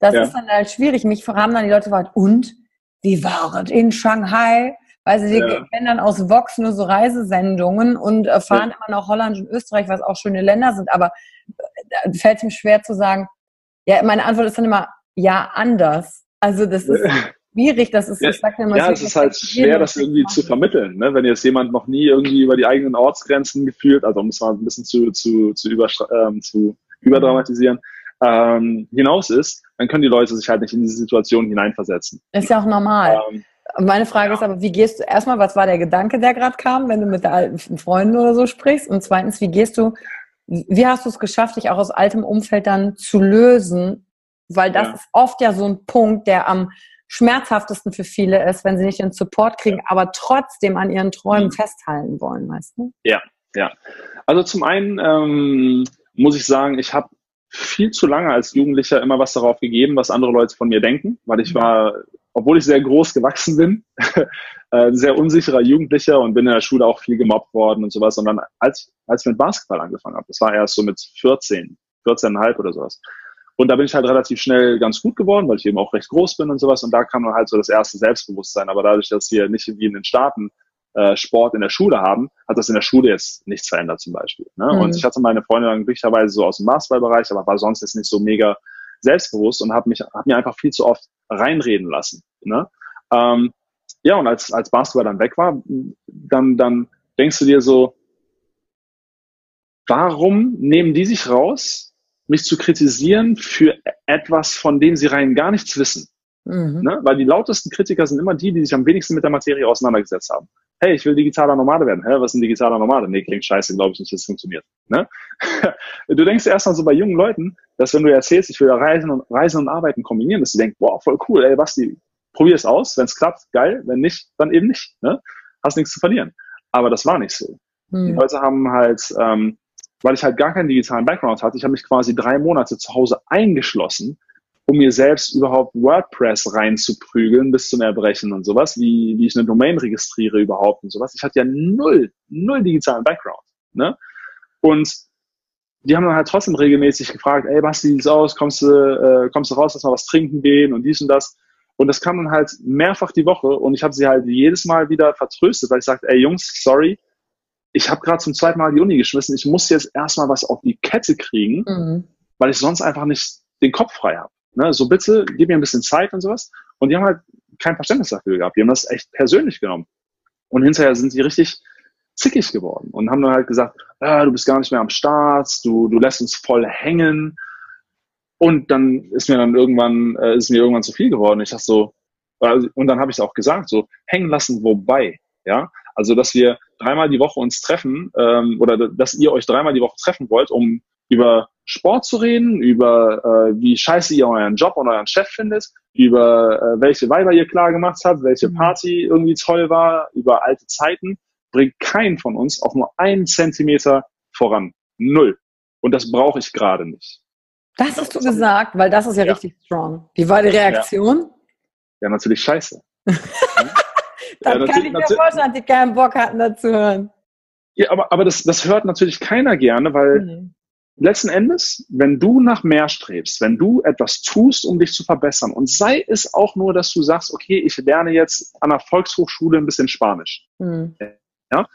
Das ja. ist dann halt schwierig. Mich haben dann die Leute gefragt, und wie war es in Shanghai? Weil sie ja. kennen dann aus Vox nur so Reisesendungen und äh, fahren ja. immer nach Holland und Österreich, was auch schöne Länder sind. Aber da fällt es mir schwer zu sagen, ja, meine Antwort ist dann immer, ja, anders. Also das ist, schwierig, das ist, ja, ich sag ja, ja es ist halt schwer, das irgendwie zu vermitteln, ne? wenn jetzt jemand noch nie irgendwie über die eigenen Ortsgrenzen gefühlt, also um es mal ein bisschen zu, zu, zu, über, ähm, zu überdramatisieren, ähm, hinaus ist, dann können die Leute sich halt nicht in diese Situation hineinversetzen. Ist ja auch normal. Ähm, meine Frage ja. ist aber, wie gehst du, erstmal, was war der Gedanke, der gerade kam, wenn du mit alten Freunden oder so sprichst? Und zweitens, wie gehst du, wie hast du es geschafft, dich auch aus altem Umfeld dann zu lösen? Weil das ja. ist oft ja so ein Punkt, der am schmerzhaftesten für viele ist, wenn sie nicht den Support kriegen, aber trotzdem an ihren Träumen mhm. festhalten wollen, weißt du? Ja, ja. Also zum einen ähm, muss ich sagen, ich habe viel zu lange als Jugendlicher immer was darauf gegeben, was andere Leute von mir denken, weil ich war, obwohl ich sehr groß gewachsen bin, ein sehr unsicherer Jugendlicher und bin in der Schule auch viel gemobbt worden und sowas. Und dann, als, als ich mit Basketball angefangen habe, das war erst so mit 14, 14,5 oder sowas. Und da bin ich halt relativ schnell ganz gut geworden, weil ich eben auch recht groß bin und sowas. Und da kam dann halt so das erste Selbstbewusstsein. Aber dadurch, dass wir nicht wie in den Staaten äh, Sport in der Schule haben, hat das in der Schule jetzt nichts verändert zum Beispiel. Ne? Mhm. Und ich hatte meine Freunde dann glücklicherweise so aus dem Basketballbereich, aber war sonst jetzt nicht so mega selbstbewusst und habe mich hab mir einfach viel zu oft reinreden lassen. Ne? Ähm, ja, und als, als Basketball dann weg war, dann, dann denkst du dir so, warum nehmen die sich raus, mich zu kritisieren für etwas, von dem sie rein gar nichts wissen? Mhm. Ne? Weil die lautesten Kritiker sind immer die, die sich am wenigsten mit der Materie auseinandergesetzt haben. Hey, ich will digitaler Nomade werden. Hä, was ist ein digitaler Nomade? Nee, klingt scheiße, glaube ich nicht, dass es funktioniert. Ne? du denkst erstmal so bei jungen Leuten, dass wenn du erzählst, ich will Reisen und Reisen und Arbeiten kombinieren, dass sie denken, wow, voll cool, ey, Basti, probier es aus, wenn es klappt, geil, wenn nicht, dann eben nicht. Ne? Hast nichts zu verlieren. Aber das war nicht so. Mhm. Die Leute haben halt, ähm, weil ich halt gar keinen digitalen Background hatte, ich habe mich quasi drei Monate zu Hause eingeschlossen um mir selbst überhaupt WordPress reinzuprügeln bis zum Erbrechen und sowas, wie, wie ich eine Domain registriere überhaupt und sowas. Ich hatte ja null, null digitalen Background. Ne? Und die haben dann halt trotzdem regelmäßig gefragt, ey, was sieht's aus? Kommst du, äh, kommst du raus, lass mal was trinken gehen und dies und das. Und das kam dann halt mehrfach die Woche und ich habe sie halt jedes Mal wieder vertröstet, weil ich sagte, ey Jungs, sorry, ich habe gerade zum zweiten Mal die Uni geschmissen, ich muss jetzt erstmal was auf die Kette kriegen, mhm. weil ich sonst einfach nicht den Kopf frei habe. Ne? So bitte, gib mir ein bisschen Zeit und sowas. Und die haben halt kein Verständnis dafür gehabt. Die haben das echt persönlich genommen. Und hinterher sind die richtig zickig geworden und haben dann halt gesagt, ah, du bist gar nicht mehr am Start, du, du lässt uns voll hängen. Und dann ist mir dann irgendwann, äh, ist mir irgendwann zu viel geworden. Ich dachte so, also, und dann habe ich es auch gesagt, so hängen lassen, wobei, ja, also dass wir dreimal die Woche uns treffen ähm, oder dass ihr euch dreimal die Woche treffen wollt, um über Sport zu reden, über äh, wie scheiße ihr euren Job und euren Chef findet, über äh, welche Weiber ihr klar gemacht habt, welche mhm. Party irgendwie toll war, über alte Zeiten, bringt keinen von uns auch nur einen Zentimeter voran. Null. Und das brauche ich gerade nicht. Das hast du gesagt, weil das ist ja, ja, richtig strong. Wie war die Reaktion? Ja, ja natürlich scheiße. Dann ja, kann ich mir vorstellen, dass die keinen Bock hatten, dazu hören. Ja, aber, aber das, das hört natürlich keiner gerne, weil mhm letzten Endes, wenn du nach mehr strebst, wenn du etwas tust, um dich zu verbessern, und sei es auch nur, dass du sagst, okay, ich lerne jetzt an der Volkshochschule ein bisschen Spanisch. Mhm. Ja?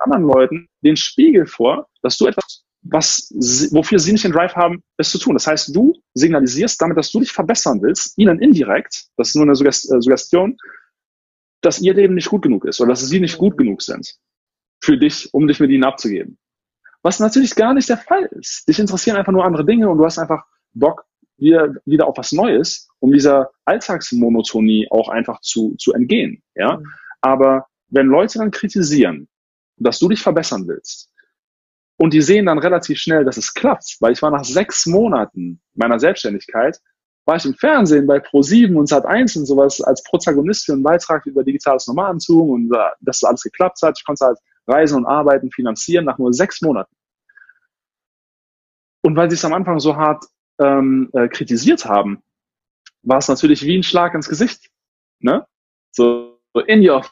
anderen Leuten den Spiegel vor, dass du etwas, was, wofür sie nicht den Drive haben, es zu tun. Das heißt, du signalisierst damit, dass du dich verbessern willst, ihnen indirekt, das ist nur eine äh, Suggestion, dass ihr Leben nicht gut genug ist oder dass sie nicht gut genug sind für dich, um dich mit ihnen abzugeben. Was natürlich gar nicht der Fall ist. Dich interessieren einfach nur andere Dinge und du hast einfach Bock wieder, wieder auf was Neues, um dieser Alltagsmonotonie auch einfach zu, zu entgehen. Ja? Mhm. Aber wenn Leute dann kritisieren, dass du dich verbessern willst, und die sehen dann relativ schnell, dass es klappt, weil ich war nach sechs Monaten meiner Selbstständigkeit, war ich im Fernsehen bei Pro7 und Sat1 und sowas als Protagonist für einen Beitrag über digitales Nomadentum und äh, dass das alles geklappt hat. Ich konnte halt Reisen und Arbeiten finanzieren nach nur sechs Monaten. Und weil sie es am Anfang so hart ähm, äh, kritisiert haben, war es natürlich wie ein Schlag ins Gesicht. Ne? So in your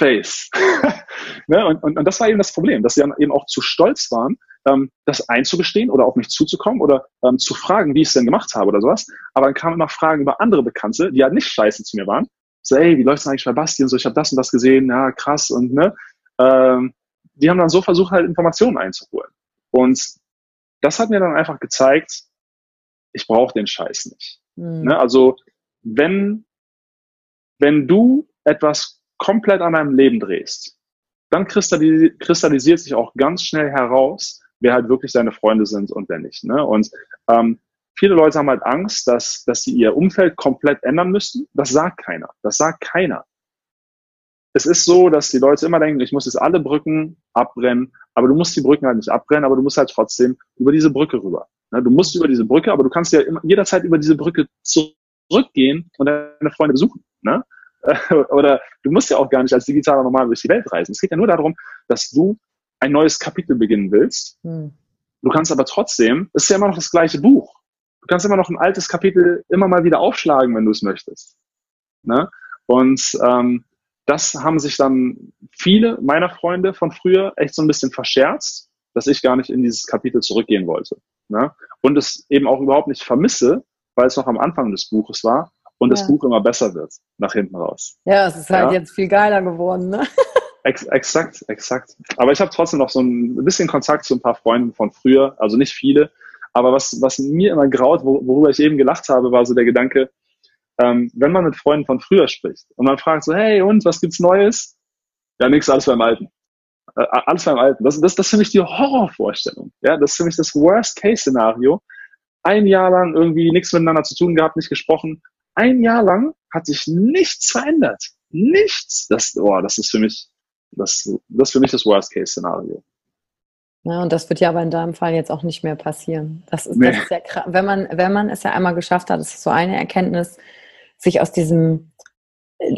face. ne? und, und, und das war eben das Problem, dass sie dann eben auch zu stolz waren, ähm, das einzugestehen oder auf mich zuzukommen oder ähm, zu fragen, wie ich es denn gemacht habe oder sowas. Aber dann kamen immer Fragen über andere Bekannte, die halt nicht scheiße zu mir waren, so, ey, wie läuft's eigentlich bei Basti und so, ich habe das und das gesehen, ja, krass und ne, ähm, die haben dann so versucht, halt Informationen einzuholen. Und das hat mir dann einfach gezeigt, ich brauche den Scheiß nicht. Mhm. Ne? Also wenn, wenn du etwas komplett an deinem Leben drehst, dann kristallisiert sich auch ganz schnell heraus, wer halt wirklich deine Freunde sind und wer nicht. Ne? Und ähm, Viele Leute haben halt Angst, dass, dass sie ihr Umfeld komplett ändern müssen. Das sagt keiner. Das sagt keiner. Es ist so, dass die Leute immer denken, ich muss jetzt alle Brücken abbrennen, aber du musst die Brücken halt nicht abbrennen, aber du musst halt trotzdem über diese Brücke rüber. Ne, du musst über diese Brücke, aber du kannst ja immer, jederzeit über diese Brücke zurückgehen und deine Freunde besuchen. Ne? Oder du musst ja auch gar nicht als digitaler Normal durch die Welt reisen. Es geht ja nur darum, dass du ein neues Kapitel beginnen willst. Hm. Du kannst aber trotzdem, es ist ja immer noch das gleiche Buch. Du kannst immer noch ein altes Kapitel immer mal wieder aufschlagen, wenn du es möchtest. Ne? Und ähm, das haben sich dann viele meiner Freunde von früher echt so ein bisschen verscherzt, dass ich gar nicht in dieses Kapitel zurückgehen wollte. Ne? Und es eben auch überhaupt nicht vermisse, weil es noch am Anfang des Buches war und ja. das Buch immer besser wird nach hinten raus. Ja, es ist halt ja? jetzt viel geiler geworden. Ne? Ex exakt, exakt. Aber ich habe trotzdem noch so ein bisschen Kontakt zu ein paar Freunden von früher, also nicht viele. Aber was, was mir immer graut, worüber ich eben gelacht habe, war so der Gedanke, ähm, wenn man mit Freunden von früher spricht und man fragt so, hey, und was gibt's Neues? Ja, nix, alles beim Alten. Äh, alles beim Alten. Das, das, das ist für mich die Horrorvorstellung. Ja, das ist für mich das Worst-Case-Szenario. Ein Jahr lang irgendwie nichts miteinander zu tun gehabt, nicht gesprochen. Ein Jahr lang hat sich nichts verändert. Nichts. Das, oh, das ist für mich das, das ist für mich das Worst-Case-Szenario. Ja, und das wird ja aber in deinem Fall jetzt auch nicht mehr passieren. Das ist, nee. das ist ja krass. Wenn man, wenn man es ja einmal geschafft hat, das ist so eine Erkenntnis, sich aus diesem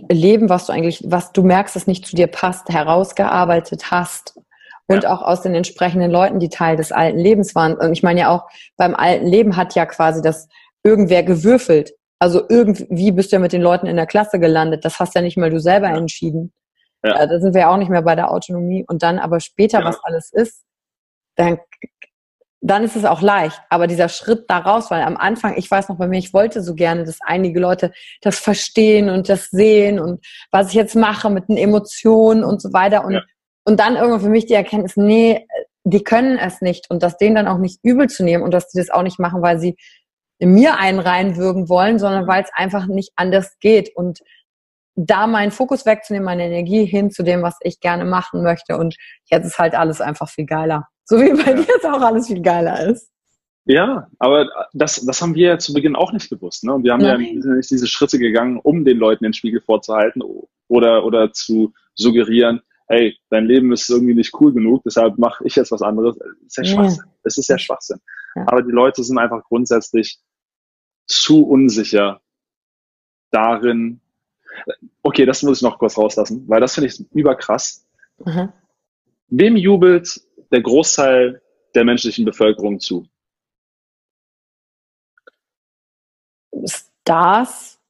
Leben, was du eigentlich, was du merkst, es nicht zu dir passt, herausgearbeitet hast und ja. auch aus den entsprechenden Leuten, die Teil des alten Lebens waren. Und ich meine ja auch, beim alten Leben hat ja quasi das irgendwer gewürfelt. Also irgendwie bist du ja mit den Leuten in der Klasse gelandet. Das hast ja nicht mal du selber ja. entschieden. Ja. Da sind wir ja auch nicht mehr bei der Autonomie. Und dann aber später, ja. was alles ist, dann, dann ist es auch leicht. Aber dieser Schritt da raus, weil am Anfang, ich weiß noch bei mir, ich wollte so gerne, dass einige Leute das verstehen und das sehen und was ich jetzt mache mit den Emotionen und so weiter. Und, ja. und dann irgendwann für mich die Erkenntnis, nee, die können es nicht. Und das denen dann auch nicht übel zu nehmen und dass die das auch nicht machen, weil sie in mir einen reinwürgen wollen, sondern weil es einfach nicht anders geht. Und da meinen Fokus wegzunehmen, meine Energie hin zu dem, was ich gerne machen möchte. Und jetzt ist halt alles einfach viel geiler. So wie bei ja. dir jetzt auch alles viel geiler ist. Ja, aber das, das haben wir ja zu Beginn auch nicht gewusst. Ne? Und wir haben Nein. ja nicht diese Schritte gegangen, um den Leuten den Spiegel vorzuhalten oder, oder zu suggerieren, hey, dein Leben ist irgendwie nicht cool genug, deshalb mache ich jetzt was anderes. Das ist ja Schwachsinn. Es ist ja Schwachsinn. Ja. Aber die Leute sind einfach grundsätzlich zu unsicher darin, Okay, das muss ich noch kurz rauslassen, weil das finde ich überkrass. Mhm. Wem jubelt der Großteil der menschlichen Bevölkerung zu? Stars.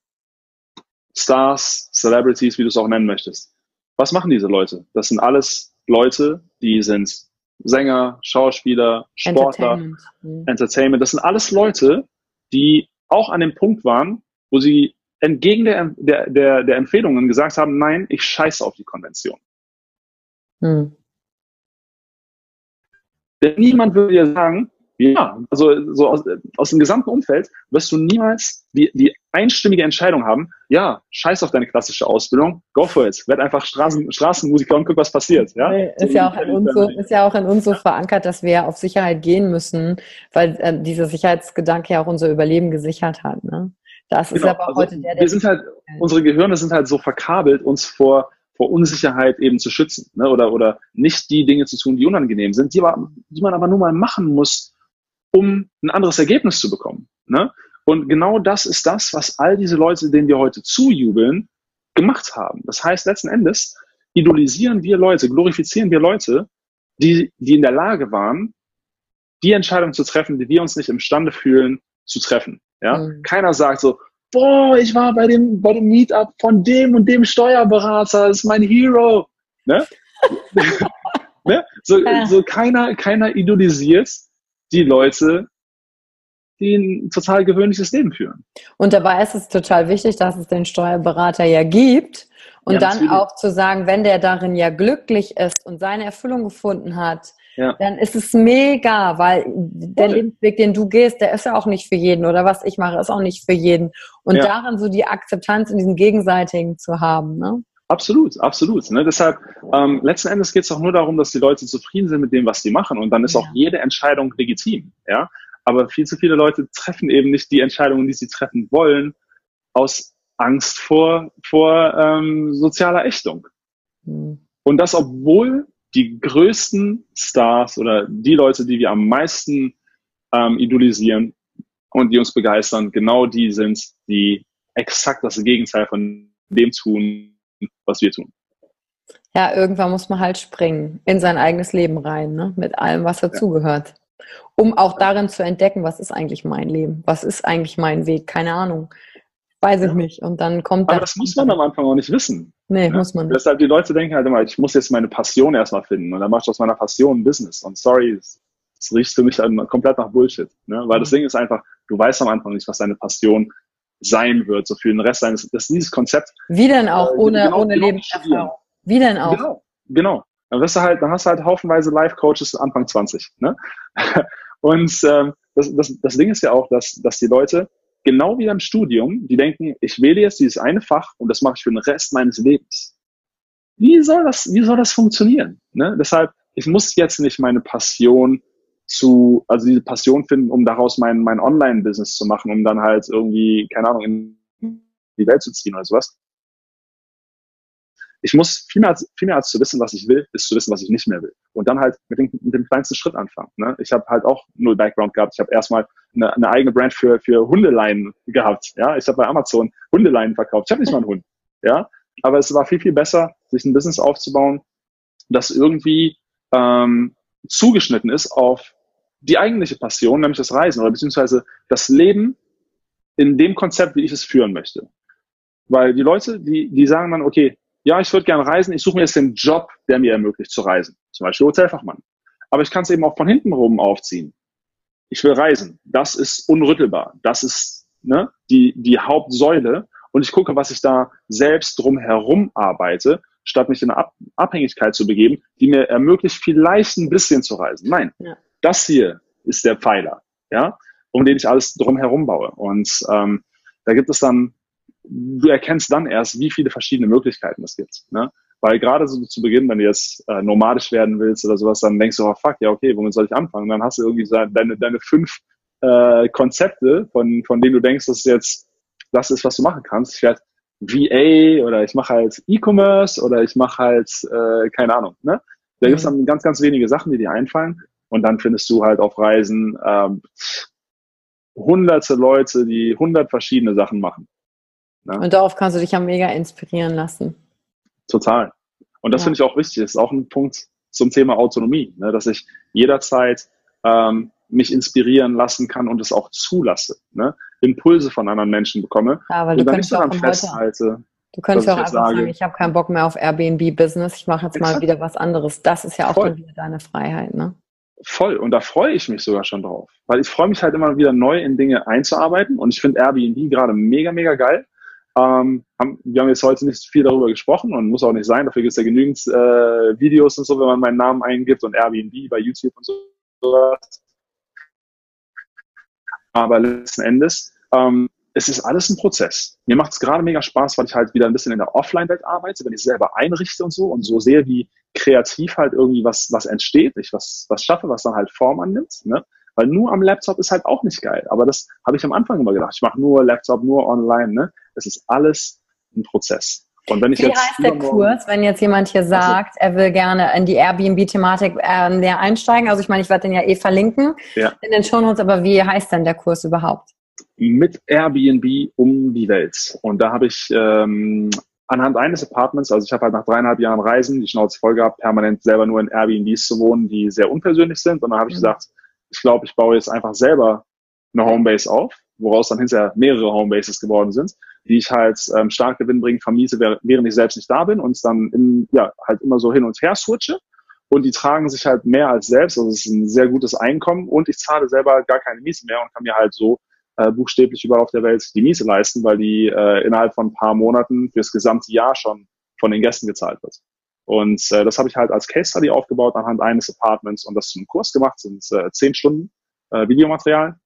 Stars, Celebrities, wie du es auch nennen möchtest. Was machen diese Leute? Das sind alles Leute, die sind Sänger, Schauspieler, Sportler, Entertainment. Mhm. Entertainment. Das sind alles Leute, die auch an dem Punkt waren, wo sie entgegen der, der, der, der Empfehlungen gesagt haben, nein, ich scheiße auf die Konvention. Hm. Denn niemand würde dir sagen, ja, also so aus, aus dem gesamten Umfeld wirst du niemals die, die einstimmige Entscheidung haben, ja, scheiß auf deine klassische Ausbildung, go for it, werd einfach Straßen, Straßenmusiker und guck, was passiert. Ja? Ist, ja auch in uns so, ist ja auch in uns so verankert, dass wir auf Sicherheit gehen müssen, weil äh, dieser Sicherheitsgedanke ja auch unser Überleben gesichert hat. Ne? Das ist genau. aber also heute der, der wir sind halt, unsere Gehirne sind halt so verkabelt, uns vor, vor Unsicherheit eben zu schützen, ne? oder, oder nicht die Dinge zu tun, die unangenehm sind, die, aber, die man aber nur mal machen muss, um ein anderes Ergebnis zu bekommen. Ne? Und genau das ist das, was all diese Leute, denen wir heute zujubeln, gemacht haben. Das heißt, letzten Endes idolisieren wir Leute, glorifizieren wir Leute, die, die in der Lage waren, die Entscheidung zu treffen, die wir uns nicht imstande fühlen zu treffen. Ja? Mhm. Keiner sagt so, boah, ich war bei dem, bei dem Meetup von dem und dem Steuerberater, das ist mein Hero. Ne? ne? So, ja. so keiner, keiner idolisiert die Leute, die ein total gewöhnliches Leben führen. Und dabei ist es total wichtig, dass es den Steuerberater ja gibt. Und ja, dann auch zu sagen, wenn der darin ja glücklich ist und seine Erfüllung gefunden hat, ja. dann ist es mega, weil der Voll. Lebensweg, den du gehst, der ist ja auch nicht für jeden oder was ich mache, ist auch nicht für jeden. Und ja. darin so die Akzeptanz in diesem Gegenseitigen zu haben. Ne? Absolut, absolut. Ne? Deshalb, ähm, letzten Endes geht es auch nur darum, dass die Leute zufrieden sind mit dem, was sie machen. Und dann ist ja. auch jede Entscheidung legitim. Ja? Aber viel zu viele Leute treffen eben nicht die Entscheidungen, die sie treffen wollen, aus Angst vor, vor ähm, sozialer Ächtung. Mhm. Und das, obwohl die größten Stars oder die Leute, die wir am meisten ähm, idolisieren und die uns begeistern, genau die sind, die exakt das Gegenteil von dem tun, was wir tun. Ja, irgendwann muss man halt springen in sein eigenes Leben rein, ne? mit allem, was dazugehört. Um auch darin zu entdecken, was ist eigentlich mein Leben? Was ist eigentlich mein Weg? Keine Ahnung. Weiß ich ja. nicht. Und dann kommt Aber das muss man am Anfang auch nicht wissen. Nee, ja? muss man nicht. Deshalb die Leute denken halt immer, ich muss jetzt meine Passion erstmal finden und dann machst du aus meiner Passion ein Business. Und sorry, es, riecht für mich dann komplett nach Bullshit. Ne? Weil mhm. das Ding ist einfach, du weißt am Anfang nicht, was deine Passion sein wird, so für den Rest deines, das ist dieses Konzept. Wie denn auch, äh, ohne, genau, ohne genau Lebenserfahrung? Wie denn auch? Genau, genau. Dann wirst du halt, dann hast du halt haufenweise Life-Coaches Anfang 20, ne? Und ähm, das, das, das Ding ist ja auch, dass, dass die Leute, genau wie im Studium, die denken, ich wähle jetzt dieses eine Fach und das mache ich für den Rest meines Lebens. Wie soll das, wie soll das funktionieren? Ne? Deshalb, ich muss jetzt nicht meine Passion zu, also diese Passion finden, um daraus mein, mein Online-Business zu machen, um dann halt irgendwie, keine Ahnung, in die Welt zu ziehen oder sowas. Ich muss viel mehr, als, viel mehr als zu wissen, was ich will, ist zu wissen, was ich nicht mehr will. Und dann halt mit dem, mit dem kleinsten Schritt anfangen. Ne? Ich habe halt auch null Background gehabt. Ich habe erstmal eine, eine eigene Brand für, für Hundeleinen gehabt. Ja, Ich habe bei Amazon Hundeleinen verkauft. Ich habe nicht mal einen Hund. Ja, Aber es war viel, viel besser, sich ein Business aufzubauen, das irgendwie ähm, zugeschnitten ist auf die eigentliche Passion, nämlich das Reisen oder beziehungsweise das Leben in dem Konzept, wie ich es führen möchte. Weil die Leute, die, die sagen dann, okay, ja, ich würde gerne reisen, ich suche mir jetzt den Job, der mir ermöglicht zu reisen. Zum Beispiel Hotelfachmann. Aber ich kann es eben auch von hinten rum aufziehen. Ich will reisen. Das ist unrüttelbar. Das ist ne, die, die Hauptsäule. Und ich gucke, was ich da selbst drumherum arbeite, statt mich in eine Abhängigkeit zu begeben, die mir ermöglicht, vielleicht ein bisschen zu reisen. Nein, ja. das hier ist der Pfeiler, ja, um den ich alles drumherum baue. Und ähm, da gibt es dann, du erkennst dann erst, wie viele verschiedene Möglichkeiten es gibt. Ne? Weil gerade so zu Beginn, wenn du jetzt äh, nomadisch werden willst oder sowas, dann denkst du, oh fuck, ja okay, womit soll ich anfangen? Und dann hast du irgendwie so deine, deine fünf äh, Konzepte, von, von denen du denkst, dass es jetzt das ist, was du machen kannst. Ich werde VA oder ich mache halt E-Commerce oder ich mache halt, äh, keine Ahnung. Ne? Da gibt es mhm. dann ganz, ganz wenige Sachen, die dir einfallen. Und dann findest du halt auf Reisen ähm, hunderte Leute, die hundert verschiedene Sachen machen. Ne? Und darauf kannst du dich ja mega inspirieren lassen. Total. Und das ja. finde ich auch wichtig. Das ist auch ein Punkt zum Thema Autonomie, ne? dass ich jederzeit ähm, mich inspirieren lassen kann und es auch zulasse. Ne? Impulse von anderen Menschen bekomme ja, weil und dann nicht daran festhalte. Du könntest auch einfach sage, sagen, ich habe keinen Bock mehr auf Airbnb-Business, ich mache jetzt mal wieder was anderes. Das ist ja auch Voll. dann wieder deine Freiheit, ne? Voll. Und da freue ich mich sogar schon drauf. Weil ich freue mich halt immer wieder neu in Dinge einzuarbeiten. Und ich finde Airbnb gerade mega, mega geil. Ähm, haben, wir haben jetzt heute nicht viel darüber gesprochen und muss auch nicht sein. Dafür gibt es ja genügend äh, Videos und so, wenn man meinen Namen eingibt und Airbnb bei YouTube und so. Aber letzten Endes, ähm, es ist alles ein Prozess. Mir macht es gerade mega Spaß, weil ich halt wieder ein bisschen in der Offline-Welt arbeite, wenn ich selber einrichte und so und so sehe, wie kreativ halt irgendwie was, was entsteht, ich was, was schaffe, was dann halt Form annimmt. Ne? Weil nur am Laptop ist halt auch nicht geil. Aber das habe ich am Anfang immer gedacht. Ich mache nur Laptop, nur online. Ne? Es ist alles ein Prozess. Und wenn ich Wie jetzt heißt der Kurs, wenn jetzt jemand hier sagt, er will gerne in die Airbnb-Thematik äh, näher einsteigen? Also ich meine, ich werde den ja eh verlinken ja. in den Shownotes, aber wie heißt denn der Kurs überhaupt? Mit Airbnb um die Welt. Und da habe ich ähm, anhand eines Apartments, also ich habe halt nach dreieinhalb Jahren Reisen die Schnauze voll gehabt, permanent selber nur in Airbnbs zu wohnen, die sehr unpersönlich sind. Und dann habe ich mhm. gesagt, ich glaube, ich baue jetzt einfach selber eine Homebase auf, woraus dann hinterher mehrere Homebases geworden sind, die ich halt ähm, stark gewinnbringend vermiete, während ich selbst nicht da bin und dann im, ja, halt immer so hin und her switche. Und die tragen sich halt mehr als selbst, also es ist ein sehr gutes Einkommen und ich zahle selber gar keine Miete mehr und kann mir halt so äh, buchstäblich überall auf der Welt die Miete leisten, weil die äh, innerhalb von ein paar Monaten fürs gesamte Jahr schon von den Gästen gezahlt wird. Und äh, das habe ich halt als Case Study aufgebaut anhand eines Apartments und das zum Kurs gemacht, sind äh, zehn Stunden äh, Videomaterial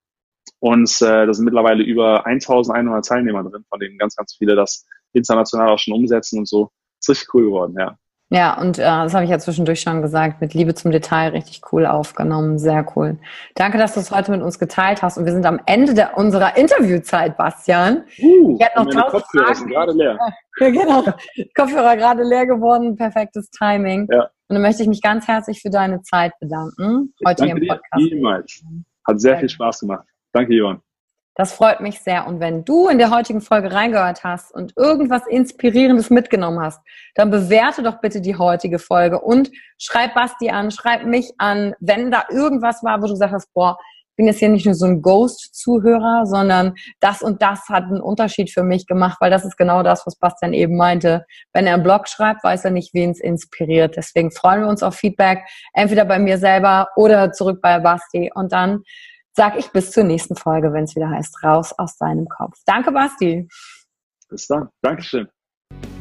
und äh, da sind mittlerweile über 1100 Teilnehmer drin, von denen ganz, ganz viele das international auch schon umsetzen und so. Ist richtig cool geworden, ja. Ja, und äh, das habe ich ja zwischendurch schon gesagt, mit Liebe zum Detail richtig cool aufgenommen, sehr cool. Danke, dass du es heute mit uns geteilt hast. Und wir sind am Ende der, unserer Interviewzeit, Bastian. Uh, ich hätte noch tausend Kopfhörer Fragen. sind gerade leer. Ja, genau. Kopfhörer gerade leer geworden, perfektes Timing. Ja. Und dann möchte ich mich ganz herzlich für deine Zeit bedanken. Heute hier im Podcast. Dir, Hat sehr, sehr viel Spaß gemacht. Danke, Johann. Das freut mich sehr. Und wenn du in der heutigen Folge reingehört hast und irgendwas Inspirierendes mitgenommen hast, dann bewerte doch bitte die heutige Folge und schreib Basti an, schreib mich an, wenn da irgendwas war, wo du gesagt hast, boah, ich bin jetzt hier nicht nur so ein Ghost-Zuhörer, sondern das und das hat einen Unterschied für mich gemacht, weil das ist genau das, was Bastian eben meinte. Wenn er einen Blog schreibt, weiß er nicht, wen es inspiriert. Deswegen freuen wir uns auf Feedback, entweder bei mir selber oder zurück bei Basti. Und dann sag ich bis zur nächsten Folge, wenn es wieder heißt, raus aus deinem Kopf. Danke, Basti. Bis dann. Dankeschön.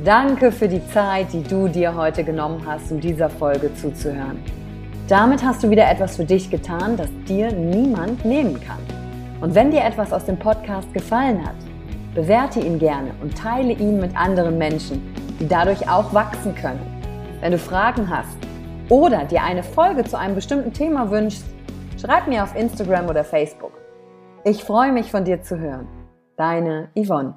Danke für die Zeit, die du dir heute genommen hast, um dieser Folge zuzuhören. Damit hast du wieder etwas für dich getan, das dir niemand nehmen kann. Und wenn dir etwas aus dem Podcast gefallen hat, bewerte ihn gerne und teile ihn mit anderen Menschen, die dadurch auch wachsen können. Wenn du Fragen hast oder dir eine Folge zu einem bestimmten Thema wünschst, Schreib mir auf Instagram oder Facebook. Ich freue mich von dir zu hören. Deine Yvonne.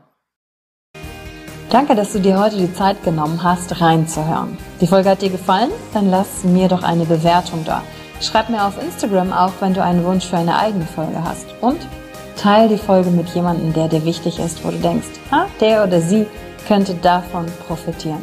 Danke, dass du dir heute die Zeit genommen hast, reinzuhören. Die Folge hat dir gefallen? Dann lass mir doch eine Bewertung da. Schreib mir auf Instagram auch, wenn du einen Wunsch für eine eigene Folge hast. Und teile die Folge mit jemandem, der dir wichtig ist, wo du denkst, ah, der oder sie könnte davon profitieren.